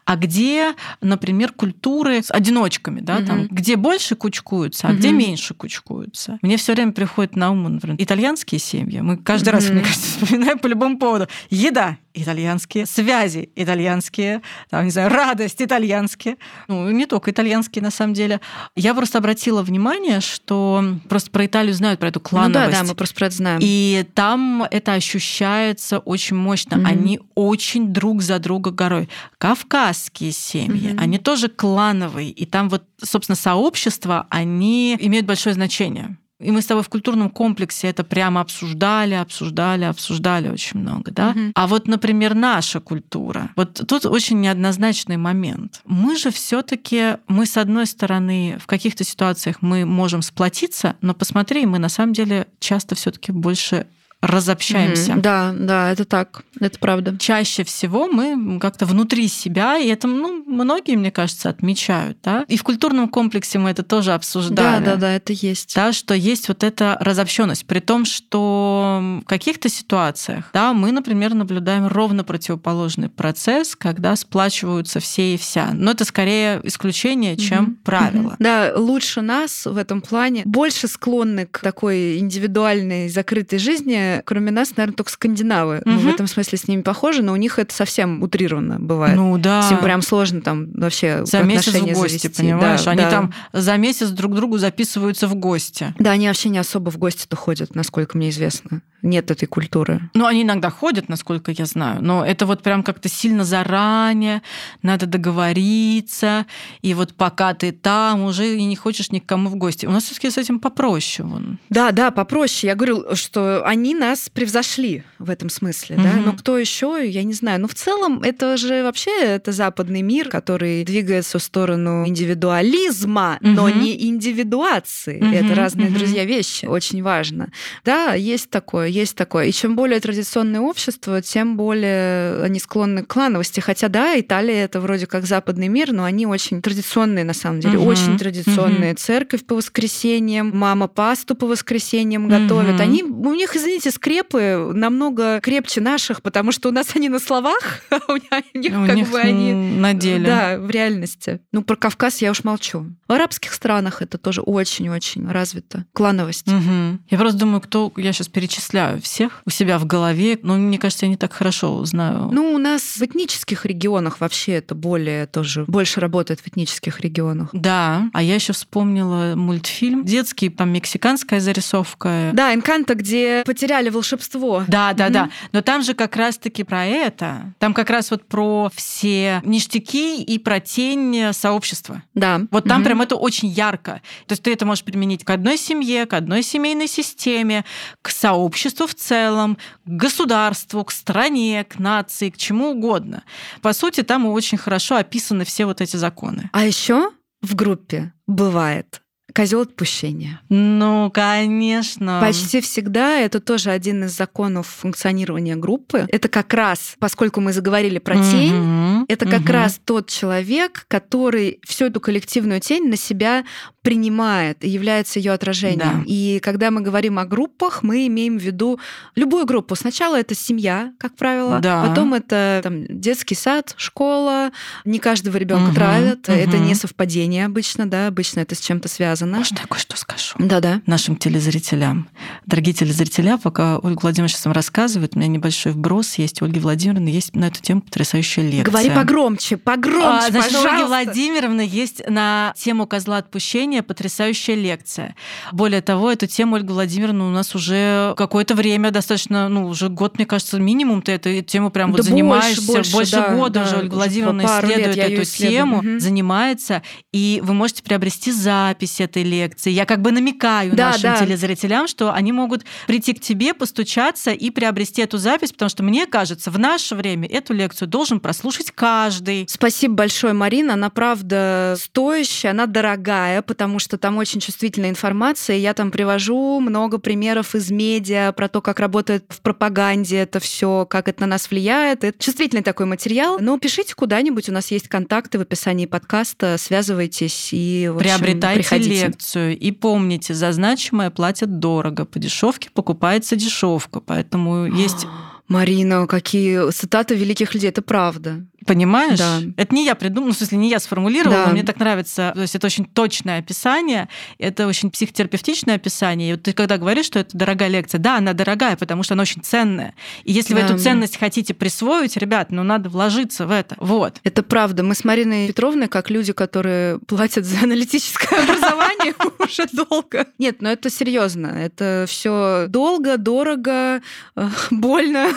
а где, например, культуры с одиночками, да, угу. там, где больше кучкуются, а угу. где меньше кучкуются. Мне все время приходит на ум, например, итальянские семьи. Мы каждый угу. раз, мне кажется, вспоминаем по любому поводу. Еда итальянские, связи итальянские, там, не знаю, радость итальянские. Ну, не только итальянские, на самом деле. Я просто обратила внимание, что просто про Италию знают, про эту клановость. Ну да, да, мы просто про это знаем. И там это ощущается очень мощно. Mm-hmm. Они очень друг за друга горой. Кавказские семьи, mm-hmm. они тоже клановые. И там вот, собственно, сообщества, они имеют большое значение. И мы с тобой в культурном комплексе это прямо обсуждали, обсуждали, обсуждали очень много, да. Угу. А вот, например, наша культура. Вот тут очень неоднозначный момент. Мы же все-таки, мы с одной стороны в каких-то ситуациях мы можем сплотиться, но посмотри, мы на самом деле часто все-таки больше разобщаемся. Мгм. Да, да, это так, это правда. Чаще всего мы как-то внутри себя, и это ну, многие, мне кажется, отмечают. Да? И в культурном комплексе мы это тоже Да, обсуждали. да, да, это есть. Да, что есть вот эта разобщенность, при том, что в каких-то ситуациях, да, мы, например, наблюдаем ровно противоположный процесс, когда сплачиваются все и вся. Но это скорее исключение, чем Мгм. правило. Мгм. Да, лучше нас в этом плане больше склонны к такой индивидуальной закрытой жизни. Кроме нас, наверное, только скандинавы. Мы в этом смысле с ними похожи, но у них это совсем утрированно бывает. Ну да. Ним прям сложно там вообще за месяц в гости, завести. понимаешь? Да, Они да. там за месяц друг другу записываются в гости. Да, они вообще не особо в гости-то ходят, насколько мне известно. Нет этой культуры. Ну, они иногда ходят, насколько я знаю, но это вот прям как-то сильно заранее, надо договориться, и вот пока ты там, уже и не хочешь ни к кому в гости. У нас все таки с этим попроще. Вон. Да, да, попроще. Я говорю, что они нас превзошли в этом смысле, да. Мгм. Но кто еще, я не знаю. Но в целом это же вообще это западный мир, который двигается в сторону индивидуализма, но Мгм. не индивидуации. Мгм, Это разные, мгм. друзья, вещи. Очень важно. Да, есть такое, есть такое. И чем более традиционное общество, тем более они склонны к клановости. Хотя, да, Италия это вроде как западный мир, но они очень традиционные на самом деле. Мгм, Очень традиционные. мгм. Церковь по воскресеньям, мама пасту по воскресеньям готовит. Мгм. Они, у них, извините, скрепы намного крепче наших, потому что у нас они на словах, а у них У как них бы они... на деле. Да, в реальности. Ну, про Кавказ я уж молчу. В арабских странах это тоже очень-очень развито. Клановость. Мгм. Я просто думаю, кто я сейчас перечисляю всех у себя в голове, но мне кажется, я не так хорошо знаю. Ну, у нас в этнических регионах вообще это более тоже больше работает в этнических регионах. да, а я еще вспомнила мультфильм детский, там мексиканская зарисовка. Да, Энканто, где потеряли волшебство. Да, да, Мгм. да. Но там же как раз-таки про это. Там как раз вот про все ништяки и про тень сообщества. Да. Вот там Мгм. прям это очень ярко. То есть ты это можешь применить к одной семье, к одной семейной системе, к сообществу в целом, к государству, к стране, к нации, к чему угодно. По сути, там очень хорошо описаны все вот эти законы. А еще в группе бывает козел отпущения. Ну, конечно. Почти всегда это тоже один из законов функционирования группы. Это как раз, поскольку мы заговорили про тень, Мгм, это как мгм. раз тот человек, который всю эту коллективную тень на себя принимает и является ее отражением. Да. И когда мы говорим о группах, мы имеем в виду любую группу. Сначала это семья, как правило, Да. потом это там, детский сад, школа. Не каждого ребенка Мгм, травят. Это мгм. не совпадение обычно, да, обычно это с чем-то связано. Можно я кое-что скажу? Да-да. нашим телезрителям. Дорогие телезрители, пока Ольга Владимировна сейчас вам рассказывает, у меня небольшой вброс есть. У Ольги Владимировны есть на эту тему потрясающая лекция. Говори погромче, погромче, А, значит, у Ольги пожалуйста. Владимировны есть на тему козла отпущения потрясающая лекция. Более того, эту тему Ольга Владимировна у нас уже какое-то время, достаточно, ну, уже год, мне кажется, минимум ты эту тему прям вот Да больше, занимаешься. больше, да, года да, уже Ольга Владимировна исследует эту тему, Мгм. занимается, и вы можете приобрести запись этой лекции. Я как бы намекаю Да, нашим да. телезрителям, что они могут прийти к тебе, постучаться и приобрести эту запись, потому что мне кажется, в наше время эту лекцию должен прослушать каждый. Спасибо большое, Марина. Она правда стоящая, она дорогая, потому что там очень чувствительная информация. Я там привожу много примеров из медиа про то, как работает в пропаганде это все, как это на нас влияет. Это чувствительный такой материал. Но пишите куда-нибудь, у нас есть контакты в описании подкаста, связывайтесь и общем, Приобретайте приходите. лекцию. И помните, за значимое платят дорого, по дешевке покупается дешевка. Поэтому есть Марина, какие цитаты великих людей, это правда. Понимаешь? Да. Это не я придумала, ну, в смысле, не я сформулировала, Да. мне так нравится. То есть это очень точное описание, это очень психотерапевтичное описание. И вот ты когда говоришь, что это дорогая лекция, да, она дорогая, потому что она очень ценная. И если вы Да. эту ценность хотите присвоить, ребят, ну надо вложиться в это. Вот. Это правда. Мы с Мариной Петровной, как люди, которые платят за аналитическое образование уже долго. Нет, но это серьезно. Это все долго, дорого, э, больно,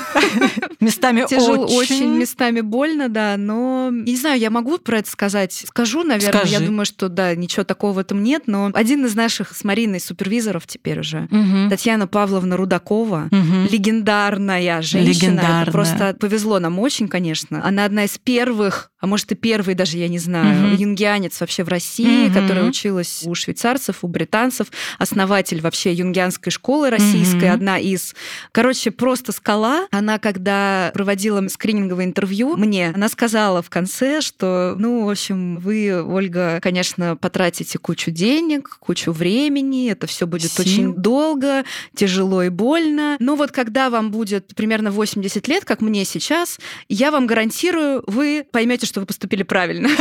Местами очень. очень местами больно, да, но не знаю, я могу про это сказать. Скажу, наверное. Скажи. Я думаю, что да, ничего такого в этом нет, но один из наших с Мариной супервизоров теперь уже, Мгм. Татьяна Павловна Рудакова, Мгм. легендарная женщина. Это Легендарная. просто повезло нам очень, конечно. Она одна из первых, а может и первый даже, я не знаю, Мгм. юнгианец вообще в России, Мгм. которая училась у швейцарцев, у британцев, основатель вообще юнгианской школы российской, Мгм. одна из. Короче, просто скала. Она, когда проводила скрининговое интервью мне, она сказала в конце, что, ну, в общем, вы, Ольга, конечно, потратите кучу денег, кучу времени, это все будет Сил. очень долго, тяжело и больно. Но вот когда вам будет примерно 80 лет, как мне сейчас, я вам гарантирую, вы поймете, что вы поступили правильно.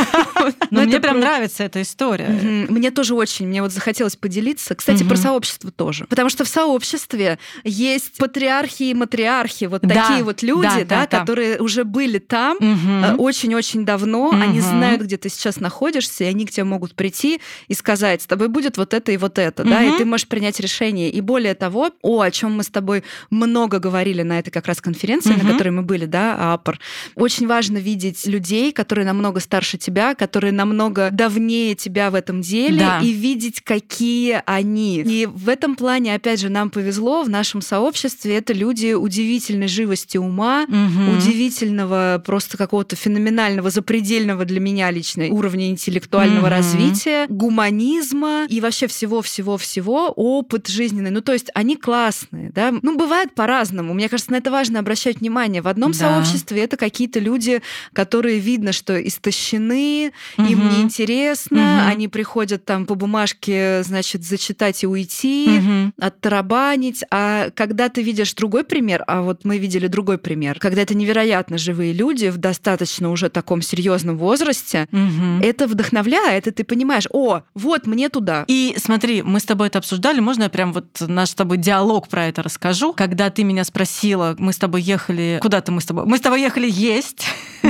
Ну, Но мне прям нравится эта история. Мне тоже очень, мне вот захотелось поделиться. Кстати, про сообщество тоже. Потому что в сообществе есть патриархи и матриархи, вот такие вот люди, да. которые уже были там, Э, очень-очень давно, они Мгм. знают, где ты сейчас находишься, и они к тебе могут прийти и сказать, с тобой будет вот это и вот это, да, и ты можешь принять решение. И более того, о, о чем мы с тобой много говорили на этой как раз конференции, Мгм. на которой мы были, да, АПР, очень важно видеть людей, которые намного старше тебя, которые намного давнее тебя в этом деле, Да. и видеть, какие они. И в этом плане, опять же, нам повезло в нашем сообществе. Это люди удивительной живости ума, Мгм. удивительного, просто какого-то феноменального, запредельного для меня лично уровня интеллектуального Мгм. развития, гуманизма и вообще всего-всего-всего, опыт жизненный. Ну, то есть они классные, да. Ну, бывает по-разному. Мне кажется, на это важно обращать внимание. В одном Да. сообществе это какие-то люди, которые видно, что истощены, им Мгм. неинтересно, Мгм. они приходят там по бумажке, значит, зачитать и уйти Мгм. оттарабанить. А когда ты видишь другой пример, а вот мы видели другой пример, когда это невероятно живые люди в достаточно уже таком серьезном возрасте, Мгм. это вдохновляет, и ты понимаешь, о, вот мне туда. И смотри, мы с тобой это обсуждали, можно я прям вот наш с тобой диалог про это расскажу? Когда ты меня спросила, мы с тобой ехали... Куда-то мы с тобой... Мы с тобой ехали есть.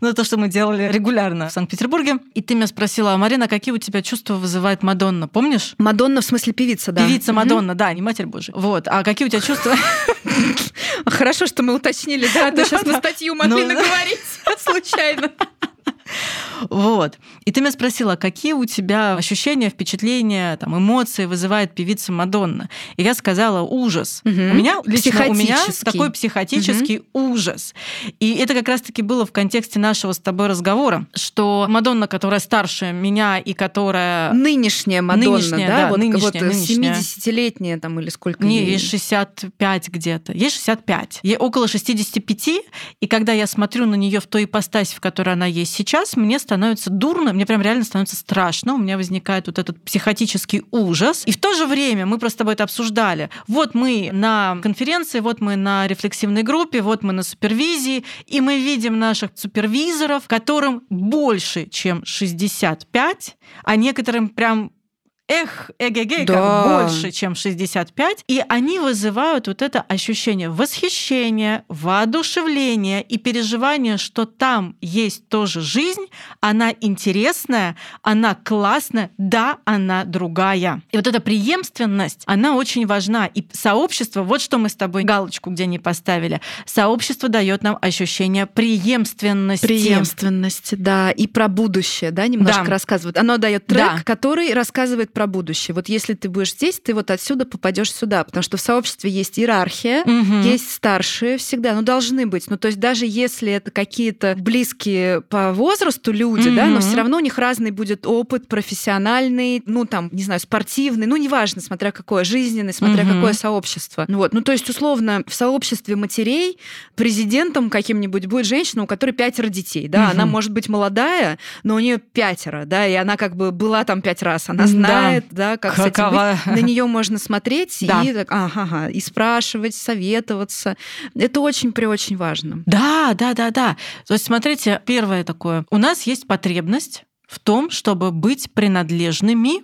Ну, то, что мы делали регулярно в Санкт-Петербурге. И ты меня спросила, а Марина, какие у тебя чувства вызывает Мадонна? Помнишь? Мадонна в смысле певица, да. Певица. Мадонна, да, не Матерь Божия. Вот. А какие у тебя чувства? Хорошо, что мы уточнили, да, а то сейчас на статью могли Ну, наговорить случайно. Вот. И ты меня спросила, какие у тебя ощущения, впечатления, там, эмоции вызывает певица Мадонна. И я сказала ужас. Мгм. У меня лично у меня такой психотический ужас. И это как раз-таки было в контексте нашего с тобой разговора, что Мадонна, которая старше меня и которая Нынешняя Мадонна, Нынешняя, да, да, вот, нынешняя, вот нынешняя. 70-летняя там или сколько Не, ей? ей 65 где-то. Ей 65. Ей около 65. И когда я смотрю на нее в той ипостаси, в которой она есть сейчас, мне становится дурно, мне прям реально становится страшно. У меня возникает вот этот психотический ужас. И в то же время мы просто тобой это обсуждали. Вот мы на конференции, вот мы на рефлексивной группе, вот мы на супервизии, и мы видим наших супервизоров, которым больше, чем 65, а некоторым прям Эх, эгегей, Да. как больше, чем 65. И они вызывают вот это ощущение восхищения, воодушевления и переживания, что там есть тоже жизнь, она интересная, она классная, да, она другая. И вот эта преемственность, она очень важна. И сообщество, вот что мы с тобой галочку где не поставили, сообщество дает нам ощущение преемственности. Преемственности, да, и про будущее, да, немножко Да. рассказывает. Оно дает трек, Да. который рассказывает про будущее. Вот если ты будешь здесь, ты вот отсюда попадешь сюда, потому что в сообществе есть иерархия, Мгм. есть старшие всегда, ну должны быть. Ну то есть даже если это какие-то близкие по возрасту люди, да, но все равно у них разный будет опыт профессиональный, ну там, не знаю, спортивный, ну неважно, смотря какое, жизненный, смотря Мгм. какое сообщество. Ну Вот, ну то есть условно в сообществе матерей президентом каким-нибудь будет женщина, у которой пятеро детей, да, она Мгм. может быть молодая, но у нее пятеро, да, и она как бы была там пять раз, она Да. Знает, да, как с этим Какова- быть. На нее можно смотреть Да. и так, ага, ага, и спрашивать, советоваться. Это очень при очень важно. Да, да, да, да. То есть, смотрите, первое такое. У нас есть потребность в том, чтобы быть принадлежными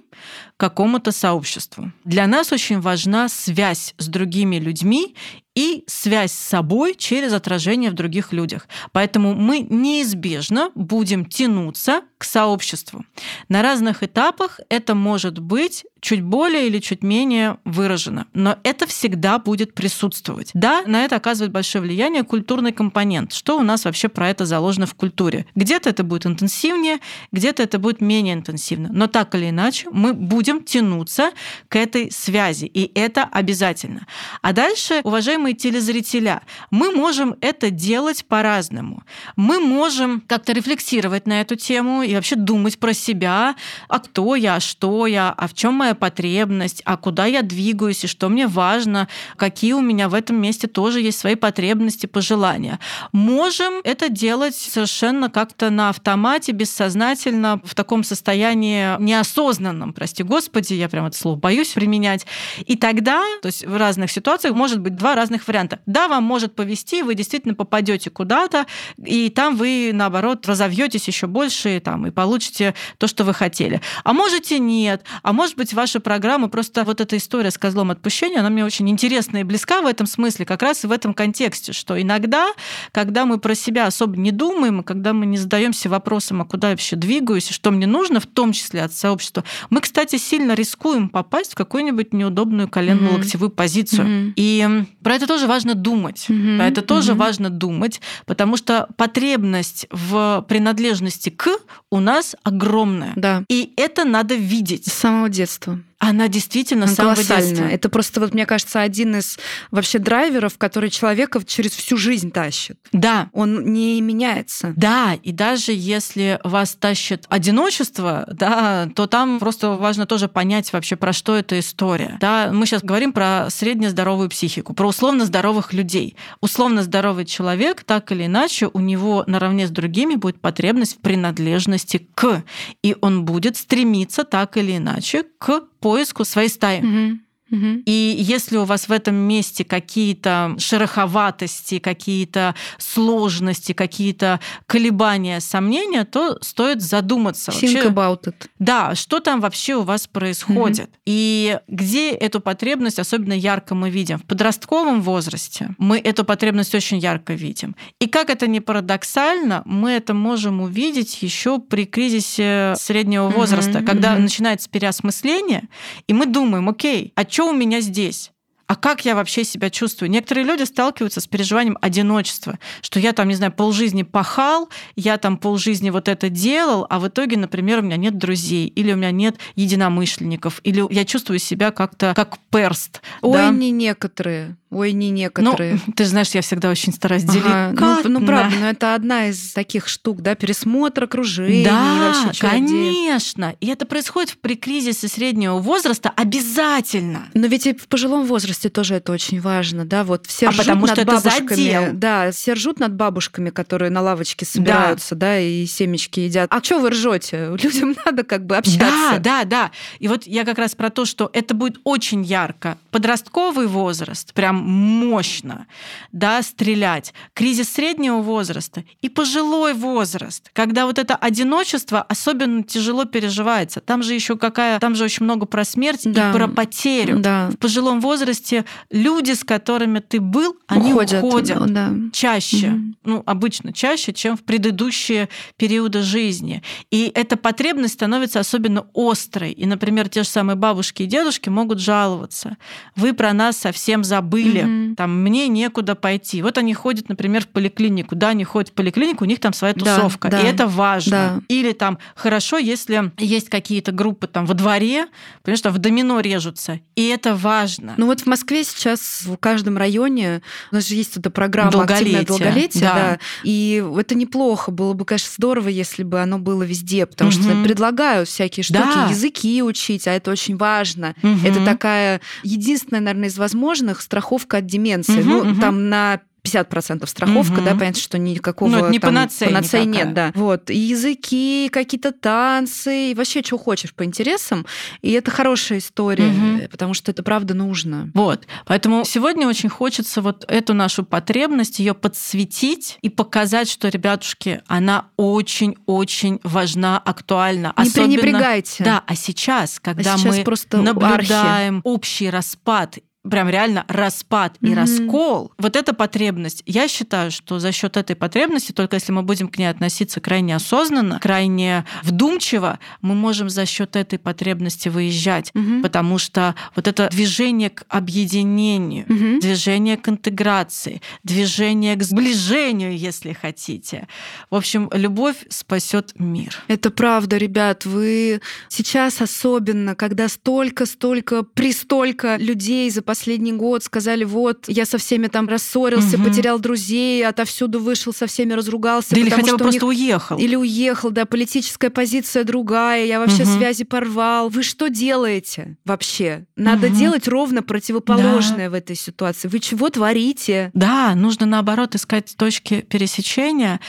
какому-то сообществу. Для нас очень важна связь с другими людьми и связь с собой через отражение в других людях. Поэтому мы неизбежно будем тянуться к сообществу. На разных этапах это может быть чуть более или чуть менее выражено. Но это всегда будет присутствовать. Да, на это оказывает большое влияние культурный компонент. Что у нас вообще про это заложено в культуре? Где-то это будет интенсивнее, где-то это будет менее интенсивно. Но так или иначе мы будем тянуться к этой связи, и это обязательно. А дальше, уважаемые телезрителя, мы можем это делать по-разному. Мы можем как-то рефлексировать на эту тему и вообще думать про себя, а кто я, что я, а в чем моя потребность, а куда я двигаюсь и что мне важно, какие у меня в этом месте тоже есть свои потребности, пожелания. Можем это делать совершенно как-то на автомате, бессознательно, в таком состоянии неосознанном, прости господи, я прям это слово боюсь применять. И тогда, то есть в разных ситуациях может быть два разных варианта. Да, вам может повести, вы действительно попадете куда-то, и там вы, наоборот, разовьетесь еще больше там, и получите то, что вы хотели. А можете нет. А может быть, ваша программа, просто вот эта история с козлом отпущения, она мне очень интересна и близка в этом смысле, как раз и в этом контексте, что иногда, когда мы про себя особо не думаем, когда мы не задаемся вопросом, а куда я вообще двигаюсь, и что мне нужно, в том числе от сообщества, мы, кстати, сильно рискуем попасть в какую-нибудь неудобную коленно-локтевую mm-hmm. позицию. Mm-hmm. И про это тоже важно думать. Mm-hmm. Про это тоже mm-hmm. важно думать, потому что потребность в принадлежности к у нас огромная. Да. И это надо видеть. С самого детства. Worte. Она действительно Она самого детства. Это просто, вот, мне кажется, один из вообще драйверов, который человека через всю жизнь тащит. Да. Он не меняется. Да, и даже если вас тащит одиночество, да, то там просто важно тоже понять вообще, про что эта история. Да, мы сейчас говорим про среднездоровую психику, про условно здоровых людей. Условно здоровый человек, так или иначе, у него наравне с другими будет потребность в принадлежности к, и он будет стремиться так или иначе к поиску своей стаи. Угу. И если у вас в этом месте какие-то шероховатости, какие-то сложности, какие-то колебания, сомнения, то стоит задуматься. Think вообще, about it. Да, что там вообще у вас происходит. mm И где эту потребность особенно ярко мы видим? В подростковом возрасте мы эту потребность очень ярко видим. И как это не парадоксально, мы это можем увидеть еще при кризисе среднего возраста, mm-hmm. когда mm начинается переосмысление, и мы думаем, окей, а что у меня здесь? А как я вообще себя чувствую? Некоторые люди сталкиваются с переживанием одиночества, что я там, не знаю, полжизни пахал, я там полжизни вот это делал, а в итоге, например, у меня нет друзей, или у меня нет единомышленников, или я чувствую себя как-то как перст. Ой, да? не некоторые. Ой, не некоторые. Ну, ты знаешь, я всегда очень стараюсь делить. Ага, ну, ну, правда, но это одна из таких штук, да, пересмотр окружения. Да, вообще, конечно. И это происходит при кризисе среднего возраста обязательно. Но ведь и в пожилом возрасте тоже это очень важно, да, вот все а ржут потому над что бабушками. Да, все ржут над бабушками, которые на лавочке собираются, да, да и семечки едят. А что вы ржете? Людям надо как бы общаться. Да, да, да. И вот я как раз про то, что это будет очень ярко. Подростковый возраст, прям мощно да, стрелять. Кризис среднего возраста и пожилой возраст, когда вот это одиночество особенно тяжело переживается. Там же еще какая, там же очень много про смерть да. и про потерю. Да. В пожилом возрасте люди, с которыми ты был, они уходят, уходят да. чаще, угу. ну обычно чаще, чем в предыдущие периоды жизни. И эта потребность становится особенно острой. И, например, те же самые бабушки и дедушки могут жаловаться. Вы про нас совсем забыли или mm там мне некуда пойти. Вот они ходят, например, в поликлинику. Да, они ходят в поликлинику, у них там своя тусовка. Да, да, и это важно. Да. Или там хорошо, если есть какие-то группы там во дворе, потому что в домино режутся. И это важно. Ну вот в Москве сейчас в каждом районе у нас же есть эта программа долголетие. активное долголетие, да. да. И это неплохо. Было бы, конечно, здорово, если бы оно было везде, потому угу. что предлагают всякие штуки, да. языки учить, а это очень важно. Угу. Это такая единственная, наверное, из возможных страховка от деменции. Угу, ну, угу. там на 50% страховка, угу. да, понятно, что никакого ну, не там, панацея, панацеи нет, да. Вот, и языки, какие-то танцы, и вообще, что хочешь по интересам, и это хорошая история, угу. потому что это правда нужно. Вот, поэтому сегодня очень хочется вот эту нашу потребность ее подсветить и показать, что, ребятушки, она очень-очень важна, актуальна. Не Особенно, пренебрегайте. Да, а сейчас, когда а сейчас мы просто наблюдаем архи. общий распад прям реально распад и Мгм. раскол, вот эта потребность, я считаю, что за счет этой потребности, только если мы будем к ней относиться крайне осознанно, крайне вдумчиво, мы можем за счет этой потребности выезжать. Мгм. Потому что вот это движение к объединению, Мгм. движение к интеграции, движение к сближению, если хотите. В общем, любовь спасет мир. Это правда, ребят. Вы сейчас особенно, когда столько-столько, пристолько людей за последний год сказали, вот, я со всеми там рассорился, Мгм. потерял друзей, отовсюду вышел, со всеми разругался. Да или хотя бы у них просто уехал. Или уехал, да, политическая позиция другая, я вообще Мгм. связи порвал. Вы что делаете вообще? Надо Мгм. делать ровно противоположное в этой ситуации. Вы чего творите? Да, нужно наоборот искать точки пересечения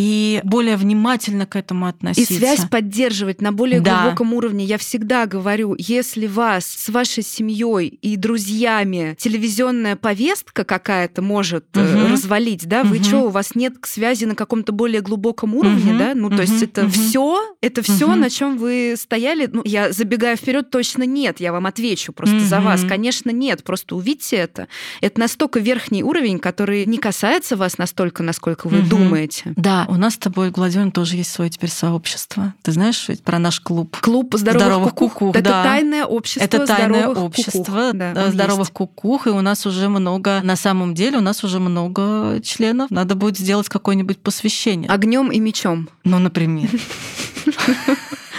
и более внимательно к этому И относиться. связь поддерживать на более Да. глубоком уровне. Я всегда говорю, если вас с вашей семьей и друзьями телевизионная повестка какая-то может Мгм. развалить, да, вы Мгм. что, у вас нет связи на каком-то более глубоком уровне, Мгм. да? Ну, то есть это Мгм. все, это все, Мгм. на чем вы стояли. Ну, я забегая вперед, точно нет, я вам отвечу просто за вас. Конечно, нет. Просто увидьте это. Это настолько верхний уровень, который не касается вас настолько, насколько вы Мгм. думаете. Да, у нас с тобой, Гладион, тоже есть свое теперь сообщество. Ты знаешь ведь про наш клуб? Клуб здоровых, Здоровых кукух. кукух, Это да. тайное общество Это тайное здоровых общество кукух. Да, здоровых есть. кукух, и у нас уже много, на самом деле, у нас уже много членов. Надо будет сделать какое-нибудь посвящение. Огнем и мечом. Ну, например,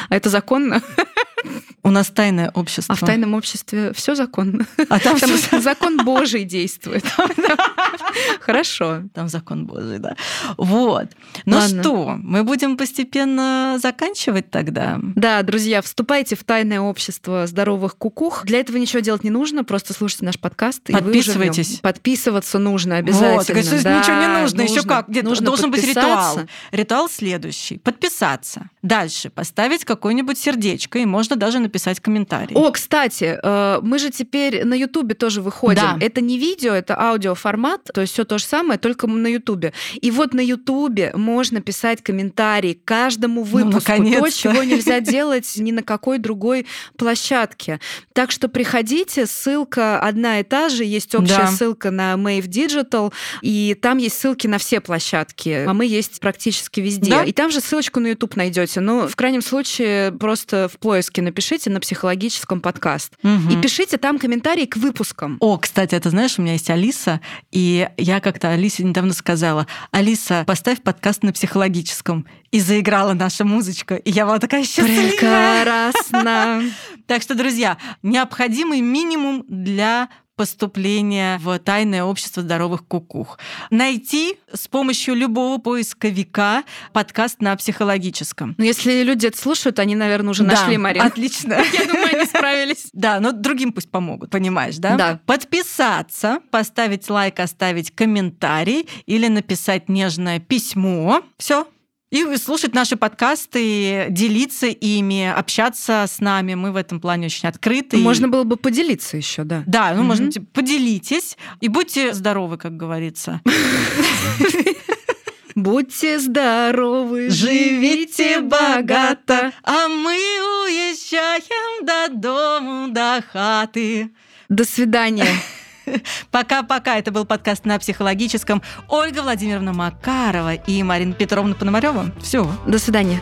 А это законно? У нас тайное общество. А в тайном обществе все законно. А там Там всё- закон Божий действует. Хорошо. Там закон Божий, да. Вот. Ну что, мы будем постепенно заканчивать тогда. Да, друзья, вступайте в тайное общество здоровых кукух. Для этого ничего делать не нужно, просто слушайте наш подкаст. Подписывайтесь. Подписываться нужно обязательно. Вот, ничего не нужно. Еще как? Должен быть ритуал. Ритуал следующий. Подписаться. Дальше поставить какое-нибудь сердечко, и можно даже написать комментарий. О, кстати, э, мы же теперь на Ютубе тоже выходим. Да. Это не видео, это аудиоформат, то есть все то же самое, только на Ютубе. И вот на Ютубе можно писать комментарии к каждому выпуску. то, Ну, наконец-то. чего нельзя делать ни на какой другой площадке. Так что приходите, ссылка одна и та же, есть общая Да. ссылка на Mave Digital, и там есть ссылки на все площадки, а мы есть практически везде. Да. И там же ссылочку на YouTube найдете. Ну, в крайнем случае, просто в поиске напишите на психологическом подкаст. Мгм. И пишите там комментарии к выпускам. О, кстати, это знаешь, у меня есть Алиса, и я как-то Алисе недавно сказала, Алиса, поставь подкаст на психологическом. И заиграла наша музычка, и я была такая счастливая. Прекрасно. Так что, друзья, необходимый минимум для поступления в тайное общество здоровых кукух. Найти с помощью любого поисковика подкаст на психологическом. Ну, если люди это слушают, они, наверное, уже Да, нашли Марину. Отлично. Я думаю, они справились. Да, но другим пусть помогут, понимаешь, да? Да. Подписаться, поставить лайк, оставить комментарий или написать нежное письмо. Все. И слушать наши подкасты, делиться ими, общаться с нами. Мы в этом плане очень открыты. Можно было бы поделиться еще, да. Да, ну, Мгм. можно типа, поделитесь и будьте здоровы, как говорится. Будьте здоровы, Живите богато, а мы уезжаем до дому, до хаты. До свидания. Пока-пока. Это был подкаст на психологическом. Ольга Владимировна Макарова и Марина Петровна Пономарева. Все. До свидания.